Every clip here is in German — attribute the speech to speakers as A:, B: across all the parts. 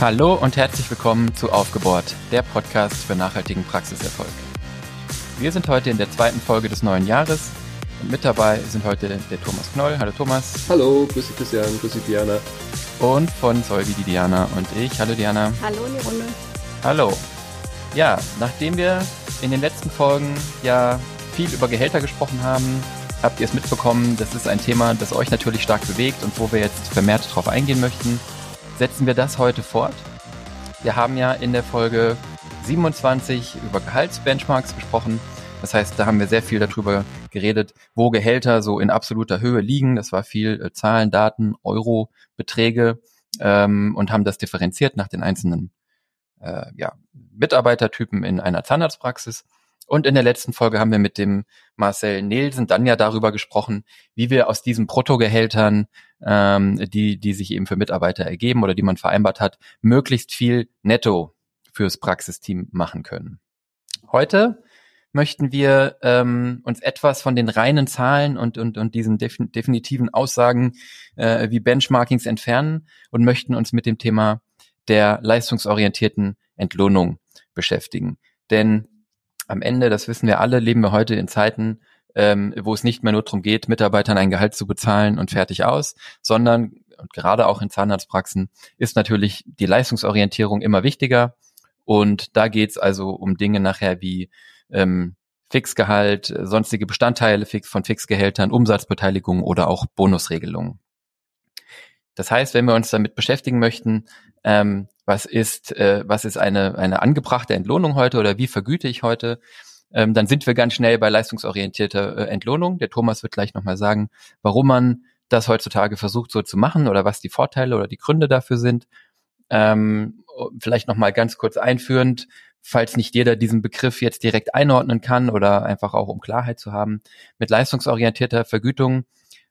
A: Hallo und herzlich willkommen zu Aufgebohrt, der Podcast für nachhaltigen Praxiserfolg. Wir sind heute in der zweiten Folge des neuen Jahres und mit dabei sind heute der Thomas Knoll. Hallo Thomas.
B: Hallo, grüße Christian, grüße Diana.
A: Und von Solvi die Diana und ich. Hallo Diana.
C: Hallo in die Runde.
A: Hallo. Ja, nachdem wir in den letzten Folgen ja viel über Gehälter gesprochen haben, habt ihr es mitbekommen, das ist ein Thema, das euch natürlich stark bewegt und wo wir jetzt vermehrt darauf eingehen möchten setzen wir das heute fort. Wir haben ja in der Folge 27 über Gehaltsbenchmarks gesprochen. Das heißt, da haben wir sehr viel darüber geredet, wo Gehälter so in absoluter Höhe liegen. Das war viel äh, Zahlen, Daten, Euro, Beträge ähm, und haben das differenziert nach den einzelnen äh, ja, Mitarbeitertypen in einer Zahnarztpraxis. Und in der letzten Folge haben wir mit dem Marcel Nielsen dann ja darüber gesprochen, wie wir aus diesen Bruttogehältern, ähm, die, die sich eben für Mitarbeiter ergeben oder die man vereinbart hat, möglichst viel netto fürs Praxisteam machen können. Heute möchten wir ähm, uns etwas von den reinen Zahlen und, und, und diesen defin definitiven Aussagen äh, wie Benchmarkings entfernen und möchten uns mit dem Thema der leistungsorientierten Entlohnung beschäftigen. Denn am Ende, das wissen wir alle, leben wir heute in Zeiten, ähm, wo es nicht mehr nur darum geht, Mitarbeitern ein Gehalt zu bezahlen und fertig aus, sondern und gerade auch in Zahnarztpraxen ist natürlich die Leistungsorientierung immer wichtiger. Und da geht's also um Dinge nachher wie ähm, Fixgehalt, sonstige Bestandteile von Fixgehältern, Umsatzbeteiligung oder auch Bonusregelungen. Das heißt, wenn wir uns damit beschäftigen möchten, ähm, was ist, äh, was ist eine, eine angebrachte Entlohnung heute oder wie vergüte ich heute, ähm, dann sind wir ganz schnell bei leistungsorientierter äh, Entlohnung. Der Thomas wird gleich nochmal sagen, warum man das heutzutage versucht so zu machen oder was die Vorteile oder die Gründe dafür sind. Ähm, vielleicht nochmal ganz kurz einführend, falls nicht jeder diesen Begriff jetzt direkt einordnen kann oder einfach auch um Klarheit zu haben. Mit leistungsorientierter Vergütung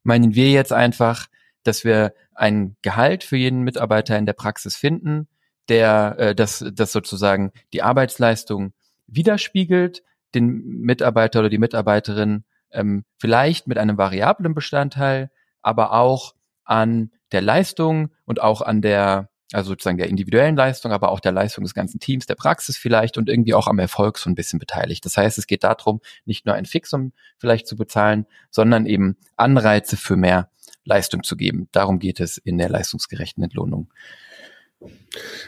A: meinen wir jetzt einfach, dass wir ein Gehalt für jeden Mitarbeiter in der Praxis finden, der äh, das, das sozusagen die Arbeitsleistung widerspiegelt, den Mitarbeiter oder die Mitarbeiterin ähm, vielleicht mit einem variablen Bestandteil, aber auch an der Leistung und auch an der, also sozusagen der individuellen Leistung, aber auch der Leistung des ganzen Teams, der Praxis vielleicht und irgendwie auch am Erfolg so ein bisschen beteiligt. Das heißt, es geht darum, nicht nur ein Fixum vielleicht zu bezahlen, sondern eben Anreize für mehr Leistung zu geben. Darum geht es in der leistungsgerechten Entlohnung.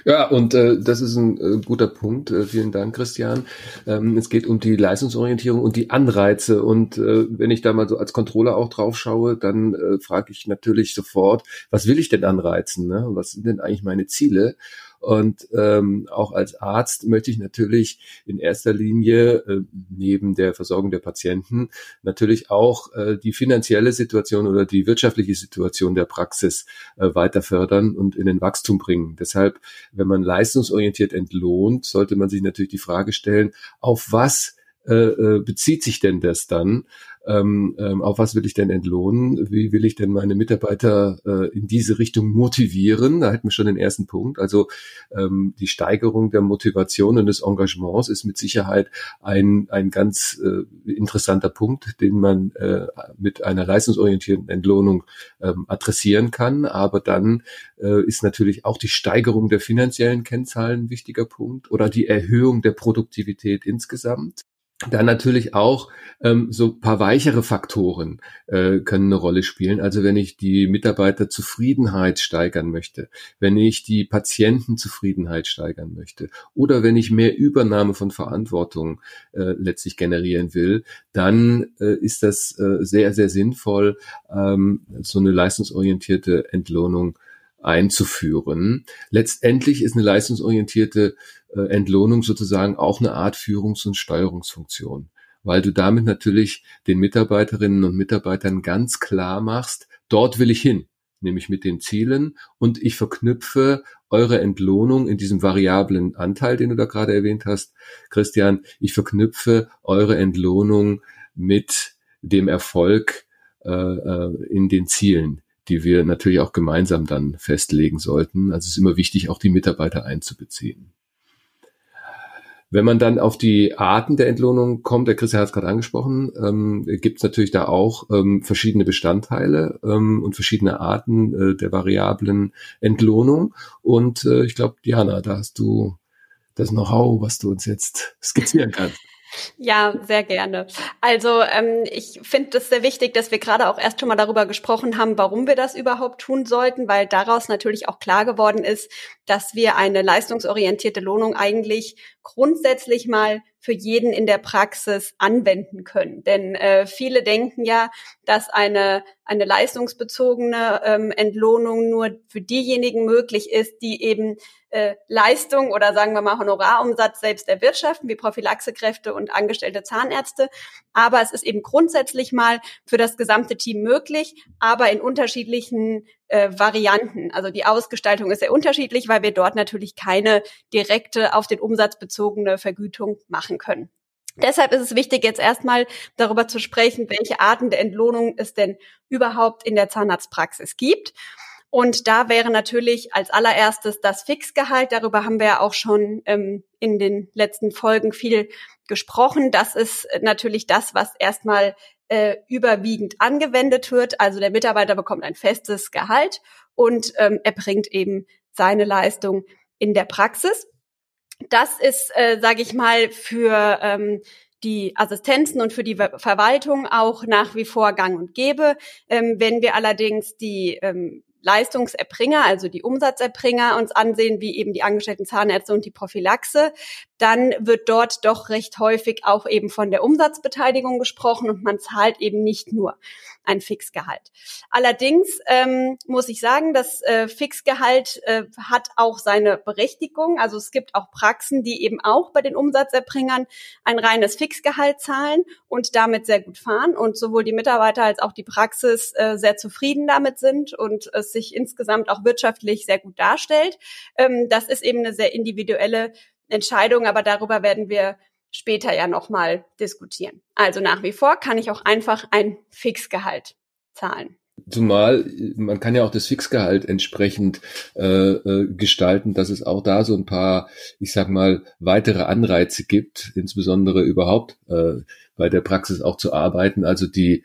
B: Ja, und äh, das ist ein äh, guter Punkt. Äh, vielen Dank, Christian. Ähm, es geht um die Leistungsorientierung und die Anreize. Und äh, wenn ich da mal so als Controller auch drauf schaue, dann äh, frage ich natürlich sofort, was will ich denn anreizen? Ne? Was sind denn eigentlich meine Ziele? Und ähm, auch als Arzt möchte ich natürlich in erster Linie äh, neben der Versorgung der Patienten natürlich auch äh, die finanzielle Situation oder die wirtschaftliche Situation der Praxis äh, weiter fördern und in den Wachstum bringen. Deshalb, wenn man leistungsorientiert entlohnt, sollte man sich natürlich die Frage stellen, auf was äh, äh bezieht sich denn das dann? Ähm, ähm, auf was will ich denn entlohnen, wie will ich denn meine Mitarbeiter äh, in diese Richtung motivieren. Da hätten wir schon den ersten Punkt. Also ähm, die Steigerung der Motivation und des Engagements ist mit Sicherheit ein, ein ganz äh, interessanter Punkt, den man äh, mit einer leistungsorientierten Entlohnung ähm, adressieren kann. Aber dann äh, ist natürlich auch die Steigerung der finanziellen Kennzahlen ein wichtiger Punkt oder die Erhöhung der Produktivität insgesamt. Dann natürlich auch ähm, so paar weichere Faktoren äh, können eine Rolle spielen. Also wenn ich die Mitarbeiterzufriedenheit steigern möchte, wenn ich die Patientenzufriedenheit steigern möchte oder wenn ich mehr Übernahme von Verantwortung äh, letztlich generieren will, dann äh, ist das äh, sehr, sehr sinnvoll, ähm, so eine leistungsorientierte Entlohnung einzuführen. Letztendlich ist eine leistungsorientierte äh, Entlohnung sozusagen auch eine Art Führungs- und Steuerungsfunktion, weil du damit natürlich den Mitarbeiterinnen und Mitarbeitern ganz klar machst, dort will ich hin, nämlich mit den Zielen und ich verknüpfe eure Entlohnung in diesem variablen Anteil, den du da gerade erwähnt hast, Christian, ich verknüpfe eure Entlohnung mit dem Erfolg äh, äh in den Zielen, die wir natürlich auch gemeinsam dann festlegen sollten. Also es ist immer wichtig, auch die Mitarbeiter einzubeziehen. Wenn man dann auf die Arten der Entlohnung kommt, der Christian hat es gerade angesprochen, ähm, gibt es natürlich da auch ähm, verschiedene Bestandteile ähm, und verschiedene Arten äh, der variablen Entlohnung. Und äh, ich glaube, Diana, da hast du das Know-how, was du uns jetzt skizzieren kannst.
C: Ja, sehr gerne. Also ähm, ich finde es sehr wichtig, dass wir gerade auch erst schon mal darüber gesprochen haben, warum wir das überhaupt tun sollten, weil daraus natürlich auch klar geworden ist, dass wir eine leistungsorientierte Lohnung eigentlich grundsätzlich mal für jeden in der Praxis anwenden können. Denn äh, viele denken ja, dass eine, eine leistungsbezogene ähm, Entlohnung nur für diejenigen möglich ist, die eben äh, Leistung oder sagen wir mal Honorarumsatz selbst erwirtschaften, wie Prophylaxekräfte und angestellte Zahnärzte. Aber es ist eben grundsätzlich mal für das gesamte Team möglich, aber in unterschiedlichen äh, Varianten. Also die Ausgestaltung ist sehr unterschiedlich, weil wir dort natürlich keine direkte auf den Umsatz bezogene Vergütung machen können. Deshalb ist es wichtig, jetzt erstmal darüber zu sprechen, welche Arten der Entlohnung es denn überhaupt in der Zahnarztpraxis gibt. Und da wäre natürlich als allererstes das Fixgehalt. Darüber haben wir ja auch schon ähm, in den letzten Folgen viel gesprochen. Das ist natürlich das, was erstmal äh, überwiegend angewendet wird. Also der Mitarbeiter bekommt ein festes Gehalt und ähm, erbringt eben seine Leistung in der Praxis. Das ist, äh, sage ich mal, für ähm, die Assistenzen und für die Verwaltung auch nach wie vor gang und gäbe. Ähm, wenn wir allerdings die ähm, Leistungserbringer, also die Umsatzerbringer uns ansehen, wie eben die angestellten Zahnärzte und die Prophylaxe, dann wird dort doch recht häufig auch eben von der Umsatzbeteiligung gesprochen und man zahlt eben nicht nur ein Fixgehalt. Allerdings ähm, muss ich sagen, das äh, Fixgehalt äh, hat auch seine Berechtigung. Also es gibt auch Praxen, die eben auch bei den Umsatzerbringern ein reines Fixgehalt zahlen und damit sehr gut fahren und sowohl die Mitarbeiter als auch die Praxis äh, sehr zufrieden damit sind und es sich insgesamt auch wirtschaftlich sehr gut darstellt. Ähm, das ist eben eine sehr individuelle Entscheidung, aber darüber werden wir später ja nochmal diskutieren. Also nach wie vor kann ich auch einfach ein Fixgehalt zahlen.
B: Zumal man kann ja auch das Fixgehalt entsprechend äh, äh, gestalten, dass es auch da so ein paar, ich sag mal, weitere Anreize gibt, insbesondere überhaupt äh, bei der Praxis auch zu arbeiten. Also die,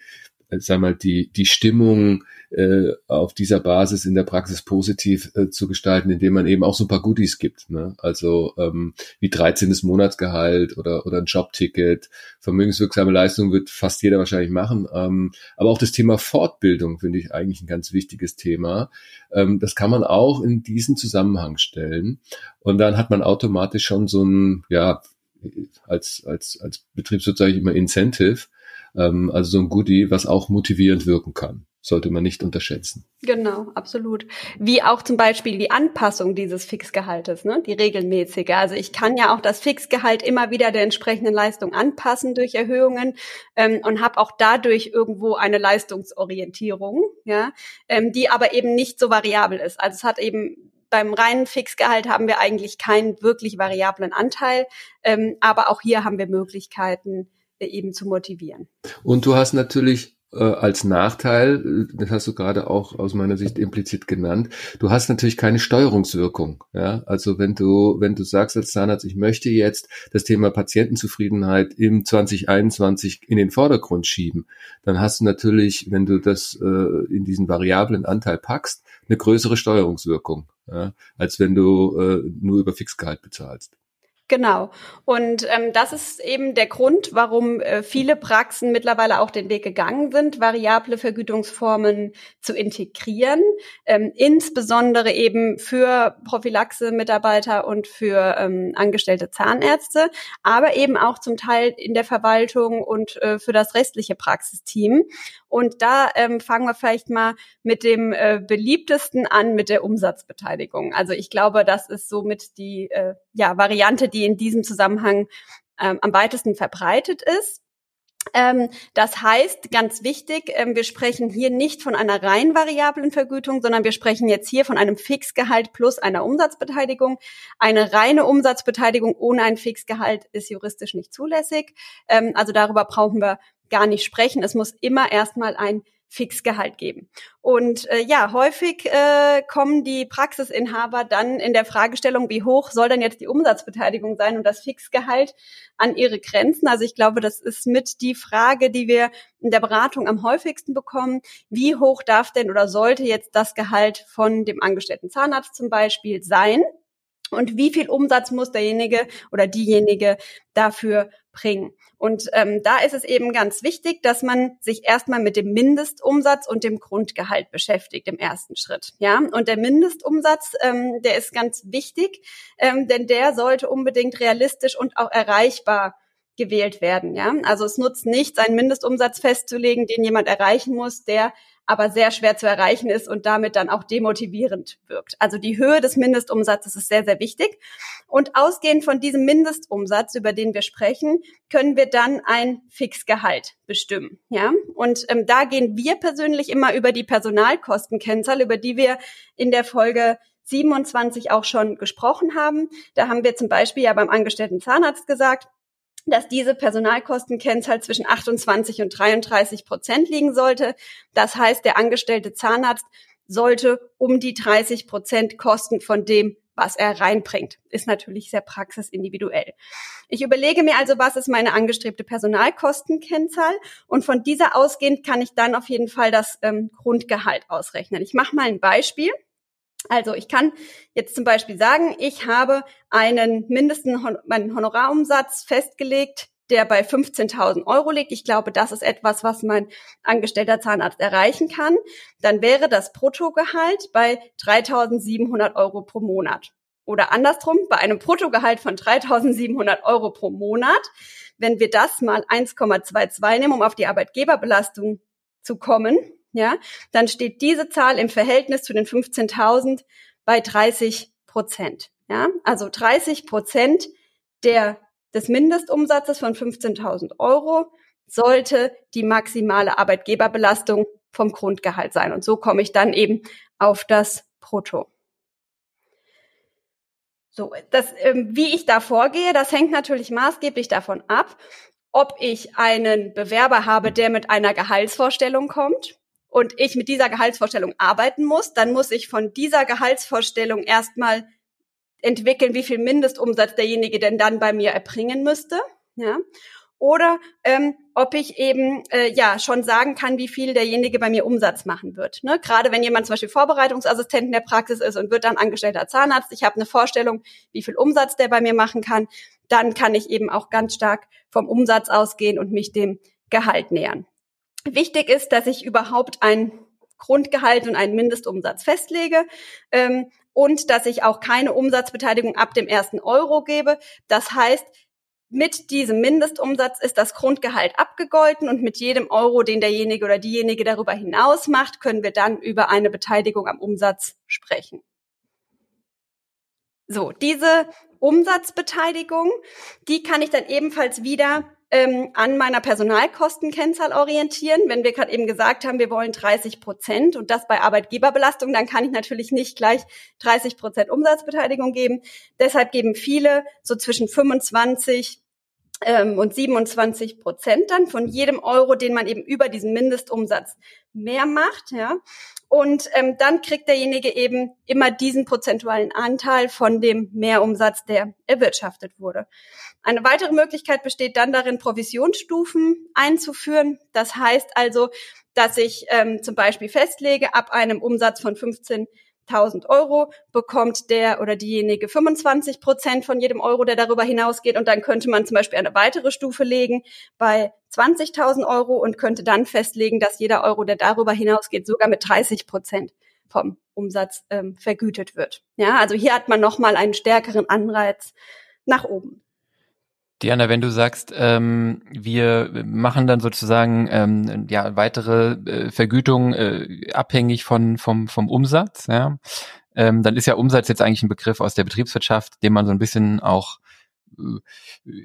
B: äh, sag mal, die die Stimmung äh, auf dieser Basis in der Praxis positiv äh, zu gestalten, indem man eben auch so ein paar Goodies gibt. Ne? Also ähm, wie 13. Monatsgehalt oder, oder ein Jobticket, vermögenswirksame Leistung wird fast jeder wahrscheinlich machen. Ähm, aber auch das Thema Fortbildung finde ich eigentlich ein ganz wichtiges Thema. Ähm, das kann man auch in diesen Zusammenhang stellen. Und dann hat man automatisch schon so ein, ja, als, als, als Betrieb sozusagen immer Incentive, ähm, also so ein Goodie, was auch motivierend wirken kann sollte man nicht unterschätzen.
C: Genau, absolut. Wie auch zum Beispiel die Anpassung dieses Fixgehaltes, ne? die regelmäßige. Also ich kann ja auch das Fixgehalt immer wieder der entsprechenden Leistung anpassen durch Erhöhungen ähm, und habe auch dadurch irgendwo eine Leistungsorientierung, ja, ähm, die aber eben nicht so variabel ist. Also es hat eben beim reinen Fixgehalt haben wir eigentlich keinen wirklich variablen Anteil, ähm, aber auch hier haben wir Möglichkeiten, eben zu motivieren.
B: Und du hast natürlich äh, als Nachteil, das hast du gerade auch aus meiner Sicht implizit genannt, du hast natürlich keine Steuerungswirkung. Ja? Also wenn du, wenn du sagst als Zahnarzt, ich möchte jetzt das Thema Patientenzufriedenheit im 2021 in den Vordergrund schieben, dann hast du natürlich, wenn du das äh, in diesen variablen Anteil packst, eine größere Steuerungswirkung, ja? als wenn du äh, nur über Fixgehalt bezahlst.
C: Genau. Und ähm, das ist eben der Grund, warum äh, viele Praxen mittlerweile auch den Weg gegangen sind, variable Vergütungsformen zu integrieren, ähm, insbesondere eben für Prophylaxe-Mitarbeiter und für ähm, angestellte Zahnärzte, aber eben auch zum Teil in der Verwaltung und äh, für das restliche Praxisteam. Und da ähm, fangen wir vielleicht mal mit dem äh, beliebtesten an, mit der Umsatzbeteiligung. Also ich glaube, das ist somit die äh, ja, Variante, die in diesem Zusammenhang ähm, am weitesten verbreitet ist. Ähm, das heißt, ganz wichtig, ähm, wir sprechen hier nicht von einer rein variablen Vergütung, sondern wir sprechen jetzt hier von einem Fixgehalt plus einer Umsatzbeteiligung. Eine reine Umsatzbeteiligung ohne ein Fixgehalt ist juristisch nicht zulässig. Ähm, also darüber brauchen wir gar nicht sprechen. Es muss immer erstmal ein Fixgehalt geben. Und äh, ja, häufig äh, kommen die Praxisinhaber dann in der Fragestellung, wie hoch soll denn jetzt die Umsatzbeteiligung sein und das Fixgehalt an ihre Grenzen. Also ich glaube, das ist mit die Frage, die wir in der Beratung am häufigsten bekommen. Wie hoch darf denn oder sollte jetzt das Gehalt von dem angestellten Zahnarzt zum Beispiel sein? Und wie viel Umsatz muss derjenige oder diejenige dafür bringen? Und ähm, da ist es eben ganz wichtig, dass man sich erstmal mit dem Mindestumsatz und dem Grundgehalt beschäftigt im ersten Schritt. Ja, und der Mindestumsatz, ähm, der ist ganz wichtig, ähm, denn der sollte unbedingt realistisch und auch erreichbar gewählt werden. Ja, also es nutzt nichts, einen Mindestumsatz festzulegen, den jemand erreichen muss, der aber sehr schwer zu erreichen ist und damit dann auch demotivierend wirkt. Also die Höhe des Mindestumsatzes ist sehr, sehr wichtig. Und ausgehend von diesem Mindestumsatz, über den wir sprechen, können wir dann ein Fixgehalt bestimmen. Ja, und ähm, da gehen wir persönlich immer über die Personalkostenkennzahl, über die wir in der Folge 27 auch schon gesprochen haben. Da haben wir zum Beispiel ja beim angestellten Zahnarzt gesagt, dass diese Personalkostenkennzahl zwischen 28 und 33 Prozent liegen sollte. Das heißt, der angestellte Zahnarzt sollte um die 30 Prozent kosten von dem, was er reinbringt. Ist natürlich sehr praxisindividuell. Ich überlege mir also, was ist meine angestrebte Personalkostenkennzahl und von dieser ausgehend kann ich dann auf jeden Fall das ähm, Grundgehalt ausrechnen. Ich mache mal ein Beispiel. Also ich kann jetzt zum Beispiel sagen, ich habe einen mindesten Hon meinen Honorarumsatz festgelegt, der bei 15.000 Euro liegt. Ich glaube, das ist etwas, was mein angestellter Zahnarzt erreichen kann. Dann wäre das Bruttogehalt bei 3.700 Euro pro Monat. Oder andersrum, bei einem Bruttogehalt von 3.700 Euro pro Monat, wenn wir das mal 1,22 nehmen, um auf die Arbeitgeberbelastung zu kommen, ja, dann steht diese Zahl im Verhältnis zu den 15.000 bei 30 Prozent. Ja, also 30 Prozent der, des Mindestumsatzes von 15.000 Euro sollte die maximale Arbeitgeberbelastung vom Grundgehalt sein. Und so komme ich dann eben auf das Brutto. So, das, ähm, wie ich da vorgehe, das hängt natürlich maßgeblich davon ab, ob ich einen Bewerber habe, der mit einer Gehaltsvorstellung kommt und ich mit dieser Gehaltsvorstellung arbeiten muss, dann muss ich von dieser Gehaltsvorstellung erstmal entwickeln, wie viel Mindestumsatz derjenige denn dann bei mir erbringen müsste. Ja. Oder ähm, ob ich eben äh, ja schon sagen kann, wie viel derjenige bei mir Umsatz machen wird. Ne? Gerade wenn jemand zum Beispiel Vorbereitungsassistent in der Praxis ist und wird dann angestellter Zahnarzt, ich habe eine Vorstellung, wie viel Umsatz der bei mir machen kann, dann kann ich eben auch ganz stark vom Umsatz ausgehen und mich dem Gehalt nähern. Wichtig ist, dass ich überhaupt ein Grundgehalt und einen Mindestumsatz festlege ähm, und dass ich auch keine Umsatzbeteiligung ab dem ersten Euro gebe. Das heißt, mit diesem Mindestumsatz ist das Grundgehalt abgegolten und mit jedem Euro, den derjenige oder diejenige darüber hinaus macht, können wir dann über eine Beteiligung am Umsatz sprechen. So, diese Umsatzbeteiligung, die kann ich dann ebenfalls wieder ähm, an meiner Personalkostenkennzahl orientieren. Wenn wir gerade eben gesagt haben, wir wollen 30 Prozent und das bei Arbeitgeberbelastung, dann kann ich natürlich nicht gleich 30 Prozent Umsatzbeteiligung geben. Deshalb geben viele so zwischen 25 ähm, und 27 Prozent dann von jedem Euro, den man eben über diesen Mindestumsatz mehr macht, ja. Und ähm, dann kriegt derjenige eben immer diesen prozentualen Anteil von dem Mehrumsatz, der erwirtschaftet wurde. Eine weitere Möglichkeit besteht dann darin, Provisionsstufen einzuführen. Das heißt also, dass ich ähm, zum Beispiel festlege, ab einem Umsatz von 15 1000 Euro bekommt der oder diejenige 25 Prozent von jedem Euro, der darüber hinausgeht. Und dann könnte man zum Beispiel eine weitere Stufe legen bei 20.000 Euro und könnte dann festlegen, dass jeder Euro, der darüber hinausgeht, sogar mit 30 Prozent vom Umsatz ähm, vergütet wird. Ja, also hier hat man nochmal einen stärkeren Anreiz nach oben.
A: Diana, wenn du sagst, ähm, wir machen dann sozusagen ähm, ja weitere äh, Vergütung äh, abhängig von vom vom Umsatz, ja, ähm, dann ist ja Umsatz jetzt eigentlich ein Begriff aus der Betriebswirtschaft, den man so ein bisschen auch äh,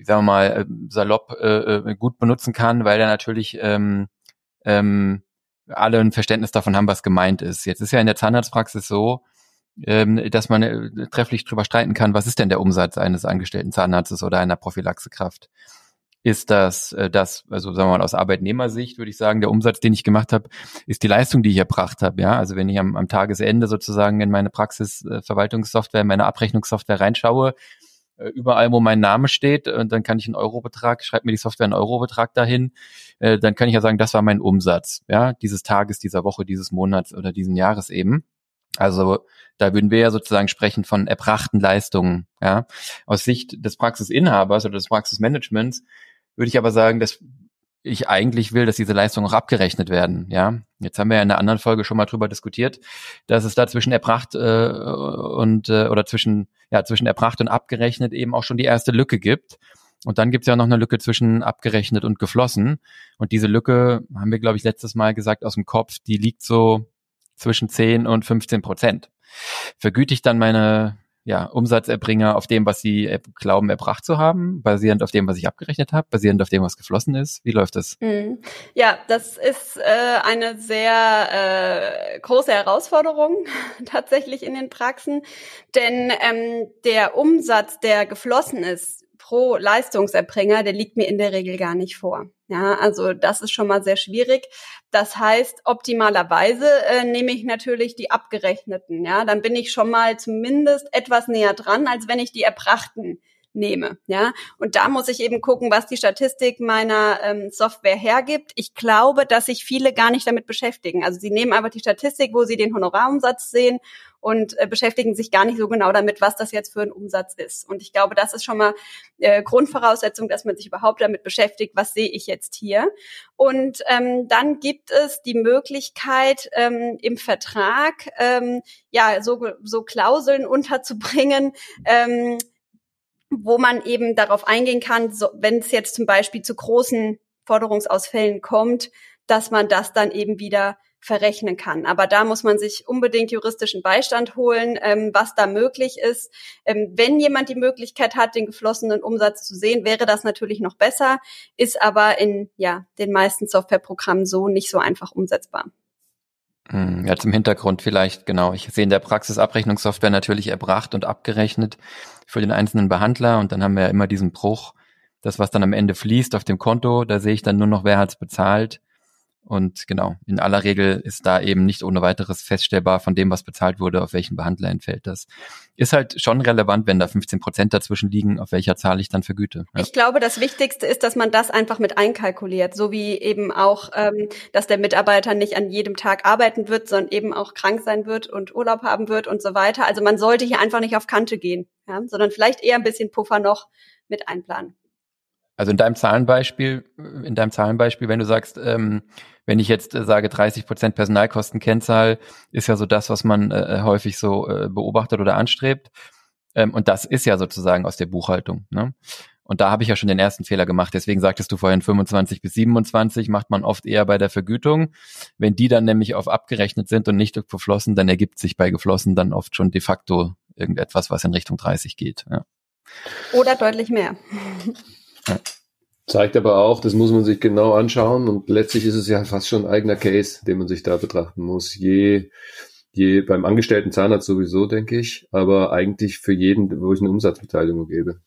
A: sagen wir mal äh, salopp äh, äh, gut benutzen kann, weil er natürlich ähm, ähm, alle ein Verständnis davon haben, was gemeint ist. Jetzt ist ja in der Zahnarztpraxis so, ähm, dass man äh, trefflich drüber streiten kann, was ist denn der Umsatz eines angestellten Zahnarztes oder einer Prophylaxekraft. ist das, äh, das, also sagen wir mal aus Arbeitnehmersicht würde ich sagen, der Umsatz, den ich gemacht habe, ist die Leistung, die ich erbracht habe. Ja, also wenn ich am, am Tagesende sozusagen in meine Praxisverwaltungssoftware, meine Abrechnungssoftware reinschaue, äh, überall, wo mein Name steht, und dann kann ich einen Eurobetrag, schreibt mir die Software einen Eurobetrag dahin, äh, dann kann ich ja sagen, das war mein Umsatz, ja, dieses Tages, dieser Woche, dieses Monats oder diesen Jahres eben. Also da würden wir ja sozusagen sprechen von erbrachten Leistungen. Ja. Aus Sicht des Praxisinhabers oder des Praxismanagements würde ich aber sagen, dass ich eigentlich will, dass diese Leistungen auch abgerechnet werden. Ja, jetzt haben wir ja in einer anderen Folge schon mal drüber diskutiert, dass es da zwischen erbracht äh, und äh, oder zwischen ja zwischen erbracht und abgerechnet eben auch schon die erste Lücke gibt. Und dann gibt's ja noch eine Lücke zwischen abgerechnet und geflossen. Und diese Lücke haben wir, glaube ich, letztes Mal gesagt aus dem Kopf, die liegt so zwischen 10 und 15 Prozent. Vergüte ich dann meine ja, Umsatzerbringer auf dem, was sie glauben, erbracht zu haben, basierend auf dem, was ich abgerechnet habe, basierend auf dem, was geflossen ist? Wie läuft das?
C: Mhm. Ja, das ist äh, eine sehr äh, große Herausforderung tatsächlich in den Praxen, denn ähm, der Umsatz, der geflossen ist, pro Leistungserbringer, der liegt mir in der Regel gar nicht vor. Ja, also das ist schon mal sehr schwierig. Das heißt, optimalerweise äh, nehme ich natürlich die abgerechneten. Ja, dann bin ich schon mal zumindest etwas näher dran, als wenn ich die erbrachten nehme. Ja, und da muss ich eben gucken, was die Statistik meiner ähm, Software hergibt. Ich glaube, dass sich viele gar nicht damit beschäftigen. Also sie nehmen einfach die Statistik, wo sie den Honorarumsatz sehen und äh, beschäftigen sich gar nicht so genau damit, was das jetzt für ein Umsatz ist. Und ich glaube, das ist schon mal äh, Grundvoraussetzung, dass man sich überhaupt damit beschäftigt, was sehe ich jetzt hier. Und ähm, dann gibt es die Möglichkeit, ähm, im Vertrag ähm, ja so, so Klauseln unterzubringen, ähm, wo man eben darauf eingehen kann, so, wenn es jetzt zum Beispiel zu großen Forderungsausfällen kommt, dass man das dann eben wieder verrechnen kann. Aber da muss man sich unbedingt juristischen Beistand holen, ähm, was da möglich ist. Ähm, wenn jemand die Möglichkeit hat, den geflossenen Umsatz zu sehen, wäre das natürlich noch besser, ist aber in ja, den meisten Softwareprogrammen so nicht so einfach umsetzbar.
A: Hm, ja, zum Hintergrund vielleicht, genau. Ich sehe in der Praxis Abrechnungssoftware natürlich erbracht und abgerechnet für den einzelnen Behandler und dann haben wir ja immer diesen Bruch, das, was dann am Ende fließt auf dem Konto, da sehe ich dann nur noch, wer hat's bezahlt und genau, in aller Regel ist da eben nicht ohne weiteres feststellbar von dem, was bezahlt wurde, auf welchen Behandler entfällt das. Ist halt schon relevant, wenn da 15 Prozent dazwischen liegen, auf welcher Zahl ich dann vergüte.
C: Ja. Ich glaube, das Wichtigste ist, dass man das einfach mit einkalkuliert, so wie eben auch, ähm, dass der Mitarbeiter nicht an jedem Tag arbeiten wird, sondern eben auch krank sein wird und Urlaub haben wird und so weiter. Also man sollte hier einfach nicht auf Kante gehen, ja, sondern vielleicht eher ein bisschen Puffer noch mit einplanen.
A: Also in deinem Zahlenbeispiel, in deinem Zahlenbeispiel, wenn du sagst, ähm, wenn ich jetzt äh, sage 30 Prozent Personalkostenkennzahl, ist ja so das, was man äh, äh, häufig so äh, beobachtet oder anstrebt. Ähm, und das ist ja sozusagen aus der Buchhaltung. Ne? Und da habe ich ja schon den ersten Fehler gemacht. Deswegen sagtest du vorhin 25 bis 27 macht man oft eher bei der Vergütung. Wenn die dann nämlich auf abgerechnet sind und nicht geflossen, dann ergibt sich bei geflossen dann oft schon de facto irgendetwas, was in Richtung 30 geht. Ja.
C: Oder deutlich mehr.
B: Ja. Zeigt aber auch, das muss man sich genau anschauen und letztlich ist es ja fast schon ein eigener Case, den man sich da betrachten muss. Je, je beim angestellten Zahnarzt sowieso, denke ich, aber eigentlich für jeden, wo ich eine Umsatzbeteiligung gebe.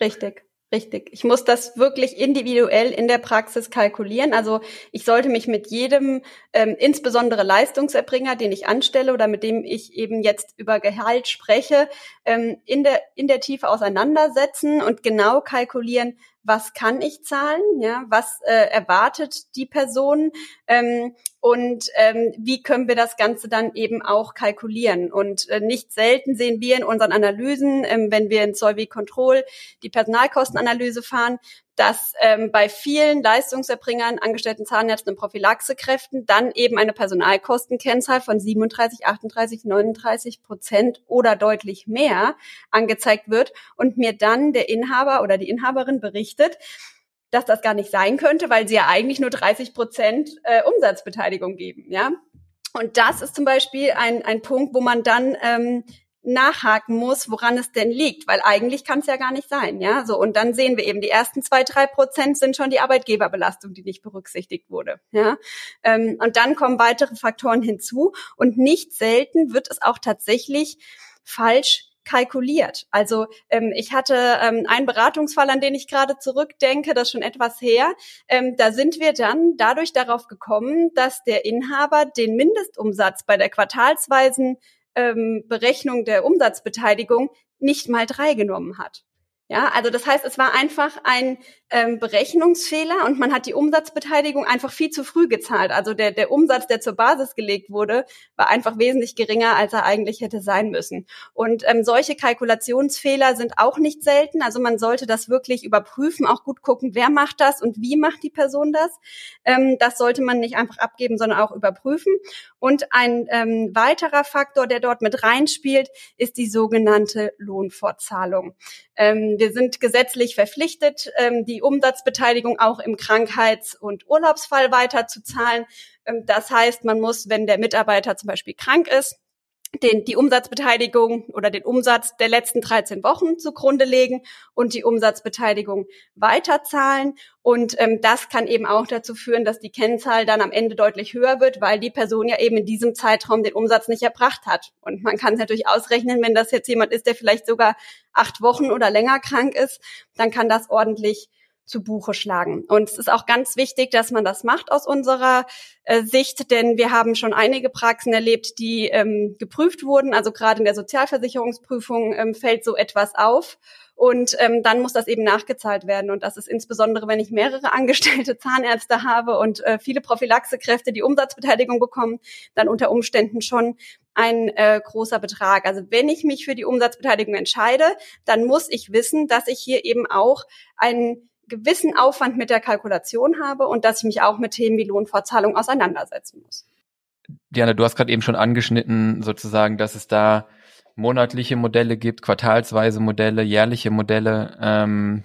C: Richtig. Richtig. Ich muss das wirklich individuell in der Praxis kalkulieren. Also ich sollte mich mit jedem, ähm, insbesondere Leistungserbringer, den ich anstelle oder mit dem ich eben jetzt über Gehalt spreche, ähm, in der in der Tiefe auseinandersetzen und genau kalkulieren, was kann ich zahlen, ja, was äh, erwartet die Person ähm, und ähm, wie können wir das Ganze dann eben auch kalkulieren. Und äh, nicht selten sehen wir in unseren Analysen, ähm, wenn wir in Solvi Control die Personalkostenanalyse fahren, dass ähm, bei vielen Leistungserbringern, angestellten Zahnärzten und Prophylaxekräften dann eben eine Personalkostenkennzahl von 37, 38, 39 Prozent oder deutlich mehr angezeigt wird und mir dann der Inhaber oder die Inhaberin berichtet, dass das gar nicht sein könnte, weil sie ja eigentlich nur 30 Prozent äh, Umsatzbeteiligung geben, ja. Und das ist zum Beispiel ein, ein Punkt, wo man dann ähm, nachhaken muss, woran es denn liegt, weil eigentlich kann es ja gar nicht sein, ja. So und dann sehen wir eben, die ersten zwei drei Prozent sind schon die Arbeitgeberbelastung, die nicht berücksichtigt wurde, ja. Ähm, und dann kommen weitere Faktoren hinzu und nicht selten wird es auch tatsächlich falsch kalkuliert. Also ähm, ich hatte ähm, einen Beratungsfall, an den ich gerade zurückdenke, das schon etwas her. Ähm, da sind wir dann dadurch darauf gekommen, dass der Inhaber den Mindestumsatz bei der quartalsweisen ähm, Berechnung der Umsatzbeteiligung nicht mal drei genommen hat. Ja, also das heißt, es war einfach ein ähm, Berechnungsfehler und man hat die Umsatzbeteiligung einfach viel zu früh gezahlt. Also der, der Umsatz, der zur Basis gelegt wurde, war einfach wesentlich geringer, als er eigentlich hätte sein müssen. Und ähm, solche Kalkulationsfehler sind auch nicht selten. Also man sollte das wirklich überprüfen, auch gut gucken, wer macht das und wie macht die Person das. Ähm, das sollte man nicht einfach abgeben, sondern auch überprüfen. Und ein ähm, weiterer Faktor, der dort mit reinspielt, ist die sogenannte Lohnfortzahlung. Ähm, wir sind gesetzlich verpflichtet, ähm, die Umsatzbeteiligung auch im Krankheits- und Urlaubsfall weiterzuzahlen. Ähm, das heißt, man muss, wenn der Mitarbeiter zum Beispiel krank ist, den, die Umsatzbeteiligung oder den Umsatz der letzten 13 Wochen zugrunde legen und die Umsatzbeteiligung weiterzahlen. Und ähm, das kann eben auch dazu führen, dass die Kennzahl dann am Ende deutlich höher wird, weil die Person ja eben in diesem Zeitraum den Umsatz nicht erbracht hat. Und man kann es natürlich ausrechnen, wenn das jetzt jemand ist, der vielleicht sogar acht Wochen oder länger krank ist, dann kann das ordentlich zu Buche schlagen. Und es ist auch ganz wichtig, dass man das macht aus unserer äh, Sicht, denn wir haben schon einige Praxen erlebt, die ähm, geprüft wurden. Also gerade in der Sozialversicherungsprüfung ähm, fällt so etwas auf. Und ähm, dann muss das eben nachgezahlt werden. Und das ist insbesondere, wenn ich mehrere angestellte Zahnärzte habe und äh, viele Prophylaxekräfte, die Umsatzbeteiligung bekommen, dann unter Umständen schon ein äh, großer Betrag. Also wenn ich mich für die Umsatzbeteiligung entscheide, dann muss ich wissen, dass ich hier eben auch einen gewissen Aufwand mit der Kalkulation habe und dass ich mich auch mit Themen wie Lohnfortzahlung auseinandersetzen muss.
A: Diana, du hast gerade eben schon angeschnitten, sozusagen, dass es da monatliche Modelle gibt, quartalsweise Modelle, jährliche Modelle. Ähm,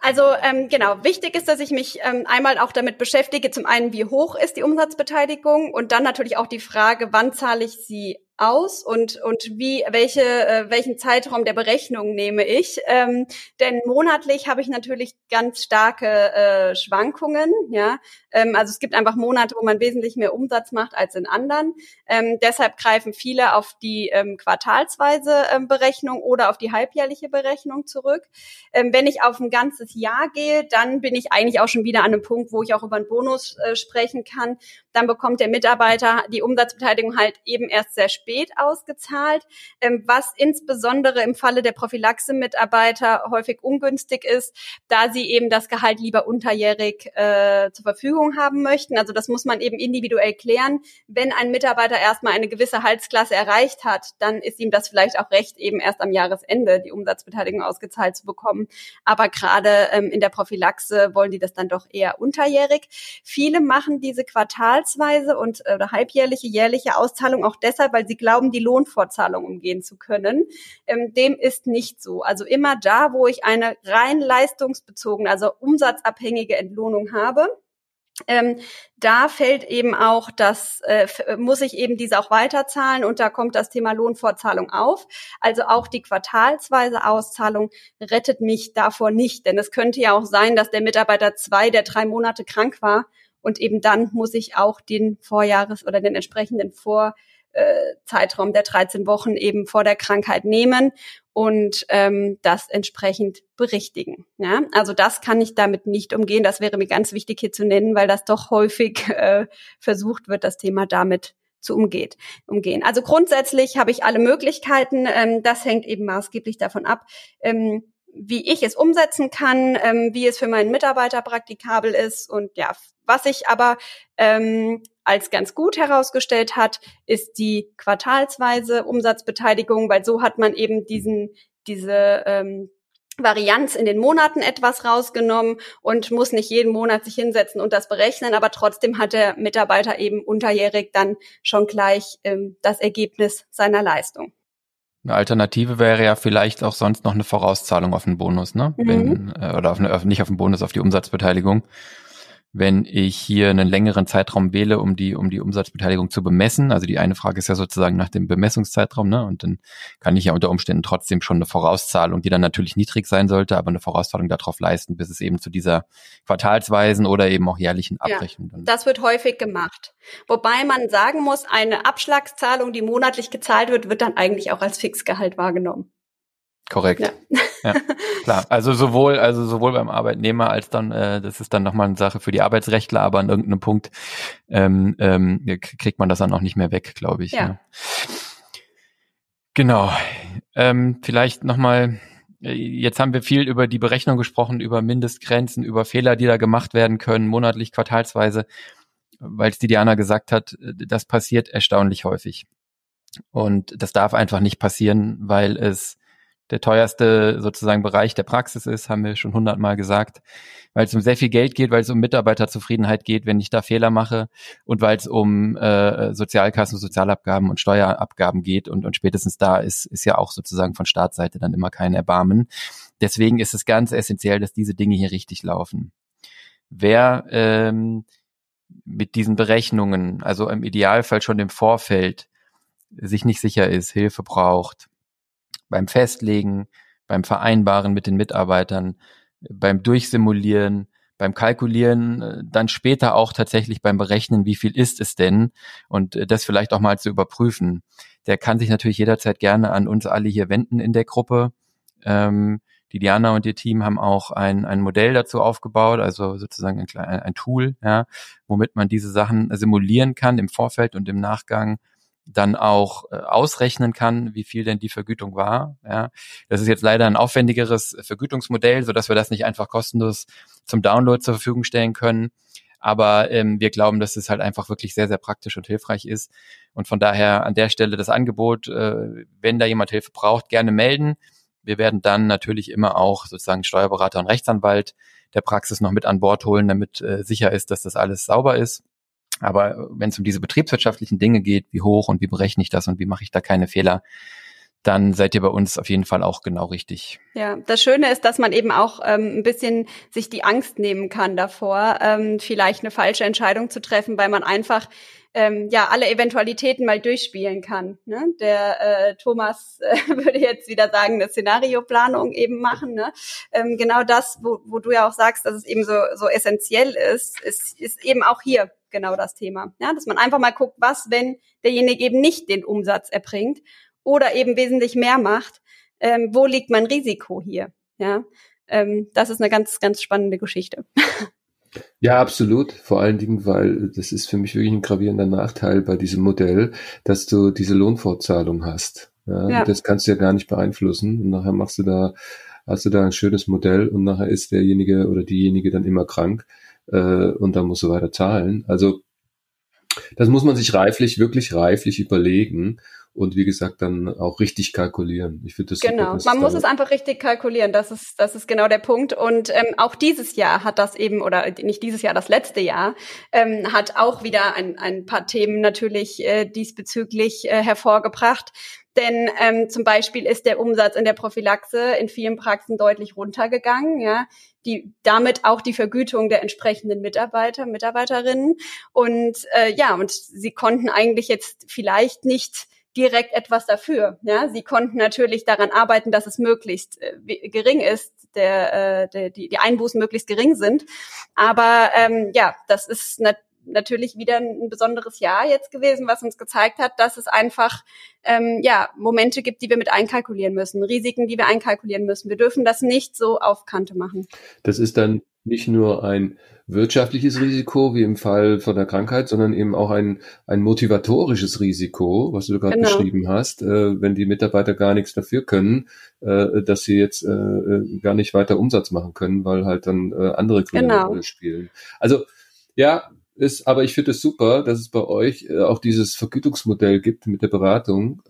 C: also ähm, genau, wichtig ist, dass ich mich ähm, einmal auch damit beschäftige, zum einen, wie hoch ist die Umsatzbeteiligung und dann natürlich auch die Frage, wann zahle ich sie aus und und wie welche äh, welchen Zeitraum der Berechnung nehme ich. Ähm, denn monatlich habe ich natürlich ganz starke äh, Schwankungen ja. Ähm, also es gibt einfach Monate wo man wesentlich mehr Umsatz macht als in anderen. Ähm, deshalb greifen viele auf die ähm, quartalsweise ähm, Berechnung oder auf die halbjährliche Berechnung zurück. Ähm, wenn ich auf ein ganzes Jahr gehe dann bin ich eigentlich auch schon wieder an einem Punkt wo ich auch über einen Bonus äh, sprechen kann dann bekommt der Mitarbeiter die Umsatzbeteiligung halt eben erst sehr spät ausgezahlt, ähm, was insbesondere im Falle der Prophylaxe-Mitarbeiter häufig ungünstig ist, da sie eben das Gehalt lieber unterjährig äh, zur Verfügung haben möchten. Also das muss man eben individuell klären. Wenn ein Mitarbeiter erstmal eine gewisse Halsklasse erreicht hat, dann ist ihm das vielleicht auch recht, eben erst am Jahresende die Umsatzbeteiligung ausgezahlt zu bekommen. Aber gerade ähm, in der Prophylaxe wollen die das dann doch eher unterjährig. Viele machen diese quartalsweise und äh, oder halbjährliche, jährliche Auszahlung auch deshalb, weil sie glauben, die Lohnfortzahlung umgehen zu können. Ähm, dem ist nicht so. Also immer da, wo ich eine rein leistungsbezogene, also umsatzabhängige Entlohnung habe, ähm, da fällt eben auch das, äh, muss ich eben diese auch weiterzahlen und da kommt das Thema Lohnfortzahlung auf. Also auch die quartalsweise Auszahlung rettet mich davor nicht, denn es könnte ja auch sein, dass der Mitarbeiter zwei der drei Monate krank war und eben dann muss ich auch den Vorjahres- oder den entsprechenden Vor äh, der 13 Wochen eben vor der Krankheit nehmen und ähm, das entsprechend berichtigen. Ja? Also das kann ich damit nicht umgehen. Das wäre mir ganz wichtig hier zu nennen, weil das doch häufig äh, versucht wird, das Thema damit zu umgeht, umgehen. Also grundsätzlich habe ich alle Möglichkeiten. Ähm, das hängt eben maßgeblich davon ab, ähm, wie ich es umsetzen kann, ähm, wie es für meinen Mitarbeiter praktikabel ist und ja, was ich aber ähm, als ganz gut herausgestellt hat, ist die quartalsweise Umsatzbeteiligung, weil so hat man eben diesen diese ähm, Varianz in den Monaten etwas rausgenommen und muss nicht jeden Monat sich hinsetzen und das berechnen, aber trotzdem hat der Mitarbeiter eben unterjährig dann schon gleich ähm, das Ergebnis seiner Leistung.
A: Eine Alternative wäre ja vielleicht auch sonst noch eine Vorauszahlung auf den Bonus, ne? Mhm. Wenn, äh, oder auf eine, nicht auf den Bonus, auf die Umsatzbeteiligung wenn ich hier einen längeren Zeitraum wähle, um die, um die Umsatzbeteiligung zu bemessen. Also die eine Frage ist ja sozusagen nach dem Bemessungszeitraum, ne? Und dann kann ich ja unter Umständen trotzdem schon eine Vorauszahlung, die dann natürlich niedrig sein sollte, aber eine Vorauszahlung darauf leisten, bis es eben zu dieser quartalsweisen oder eben auch jährlichen Abrechnung.
C: Ja, das wird häufig gemacht. Wobei man sagen muss, eine Abschlagszahlung, die monatlich gezahlt wird, wird dann eigentlich auch als Fixgehalt wahrgenommen.
A: Korrekt. Ja. ja. klar. Also sowohl, also sowohl beim Arbeitnehmer als dann, äh, das ist dann nochmal eine Sache für die Arbeitsrechtler, aber an irgendeinem Punkt ähm, ähm, kriegt man das dann auch nicht mehr weg, glaube ich. Ja. ja. Genau. Ähm, vielleicht nochmal, äh, jetzt haben wir viel über die Berechnung gesprochen, über Mindestgrenzen, über Fehler, die da gemacht werden können, monatlich, quartalsweise, weil es die Diana gesagt hat, äh, das passiert erstaunlich häufig. Und das darf einfach nicht passieren, weil es der teuerste sozusagen Bereich der Praxis ist, haben wir schon hundertmal gesagt, weil es um sehr viel Geld geht, weil es um Mitarbeiterzufriedenheit geht, wenn ich da Fehler mache und weil es um äh, Sozialkassen, Sozialabgaben und Steuerabgaben geht und, und spätestens da ist, ist ja auch sozusagen von Staatsseite dann immer kein Erbarmen. Deswegen ist es ganz essentiell, dass diese Dinge hier richtig laufen. Wer ähm, mit diesen Berechnungen, also im Idealfall schon im Vorfeld, sich nicht sicher ist, Hilfe braucht, beim Festlegen, beim Vereinbaren mit den Mitarbeitern, beim Durchsimulieren, beim Kalkulieren, äh, dann später auch tatsächlich beim Berechnen, wie viel ist es denn und äh, das vielleicht auch mal zu überprüfen. Der kann sich natürlich jederzeit gerne an uns alle hier wenden in der Gruppe. Ähm, die Diana und ihr Team haben auch ein, ein Modell dazu aufgebaut, also sozusagen ein, ein Tool, ja, womit man diese Sachen simulieren kann im Vorfeld und im Nachgang dann auch äh, ausrechnen kann, wie viel denn die Vergütung war. Ja, das ist jetzt leider ein aufwendigeres Vergütungsmodell, so dass wir das nicht einfach kostenlos zum Download zur Verfügung stellen können. Aber ähm, wir glauben, dass es halt einfach wirklich sehr, sehr praktisch und hilfreich ist. Und von daher an der Stelle das Angebot, äh, wenn da jemand Hilfe braucht, gerne melden. Wir werden dann natürlich immer auch sozusagen Steuerberater und Rechtsanwalt der Praxis noch mit an Bord holen, damit äh, sicher ist, dass das alles sauber ist. Aber wenn es um diese betriebswirtschaftlichen Dinge geht, wie hoch und wie berechne ich das und wie mache ich da keine Fehler, dann seid ihr bei uns auf jeden Fall auch genau richtig.
C: Ja, das Schöne ist, dass man eben auch ähm, ein bisschen sich die Angst nehmen kann davor, ähm, vielleicht eine falsche Entscheidung zu treffen, weil man einfach ähm, ja alle Eventualitäten mal durchspielen kann. Ne? Der äh, Thomas äh, würde jetzt wieder sagen, eine Szenarioplanung eben machen. Ne? Ähm, genau das, wo, wo du ja auch sagst, dass es eben so, so essentiell ist, ist, ist eben auch hier genau das Thema. Ja, dass man einfach mal guckt, was, wenn derjenige eben nicht den Umsatz erbringt oder eben wesentlich mehr macht, ähm, wo liegt mein Risiko hier? Ja, ähm, das ist eine ganz, ganz spannende Geschichte.
B: Ja, absolut. Vor allen Dingen, weil das ist für mich wirklich ein gravierender Nachteil bei diesem Modell, dass du diese Lohnfortzahlung hast. Ja, ja. Das kannst du ja gar nicht beeinflussen. Und nachher machst du da, hast du da ein schönes Modell und nachher ist derjenige oder diejenige dann immer krank äh, und dann musst du weiter zahlen. Also das muss man sich reiflich, wirklich reiflich überlegen und wie gesagt dann auch richtig kalkulieren. Ich finde das
C: genau. Super, man muss es einfach richtig kalkulieren. Das ist das ist genau der Punkt. Und ähm, auch dieses Jahr hat das eben oder nicht dieses Jahr, das letzte Jahr ähm, hat auch wieder ein, ein paar Themen natürlich äh, diesbezüglich äh, hervorgebracht. Denn ähm, zum Beispiel ist der Umsatz in der Prophylaxe in vielen Praxen deutlich runtergegangen, ja, die damit auch die Vergütung der entsprechenden Mitarbeiter, Mitarbeiterinnen und äh, ja, und sie konnten eigentlich jetzt vielleicht nicht direkt etwas dafür. Ja, sie konnten natürlich daran arbeiten, dass es möglichst äh, gering ist, der, äh, der, die, die Einbußen möglichst gering sind. Aber ähm, ja, das ist natürlich natürlich wieder ein besonderes Jahr jetzt gewesen, was uns gezeigt hat, dass es einfach ähm, ja Momente gibt, die wir mit einkalkulieren müssen, Risiken, die wir einkalkulieren müssen. Wir dürfen das nicht so auf Kante machen.
B: Das ist dann nicht nur ein wirtschaftliches Risiko, wie im Fall von der Krankheit, sondern eben auch ein, ein motivatorisches Risiko, was du gerade genau. beschrieben hast, äh, wenn die Mitarbeiter gar nichts dafür können, äh, dass sie jetzt äh, äh gar nicht weiter Umsatz machen können, weil halt dann äh, andere Gründe genau. spielen. Also ja, ist, aber ich finde es super, dass es bei euch äh, auch dieses Vergütungsmodell gibt mit der Beratung,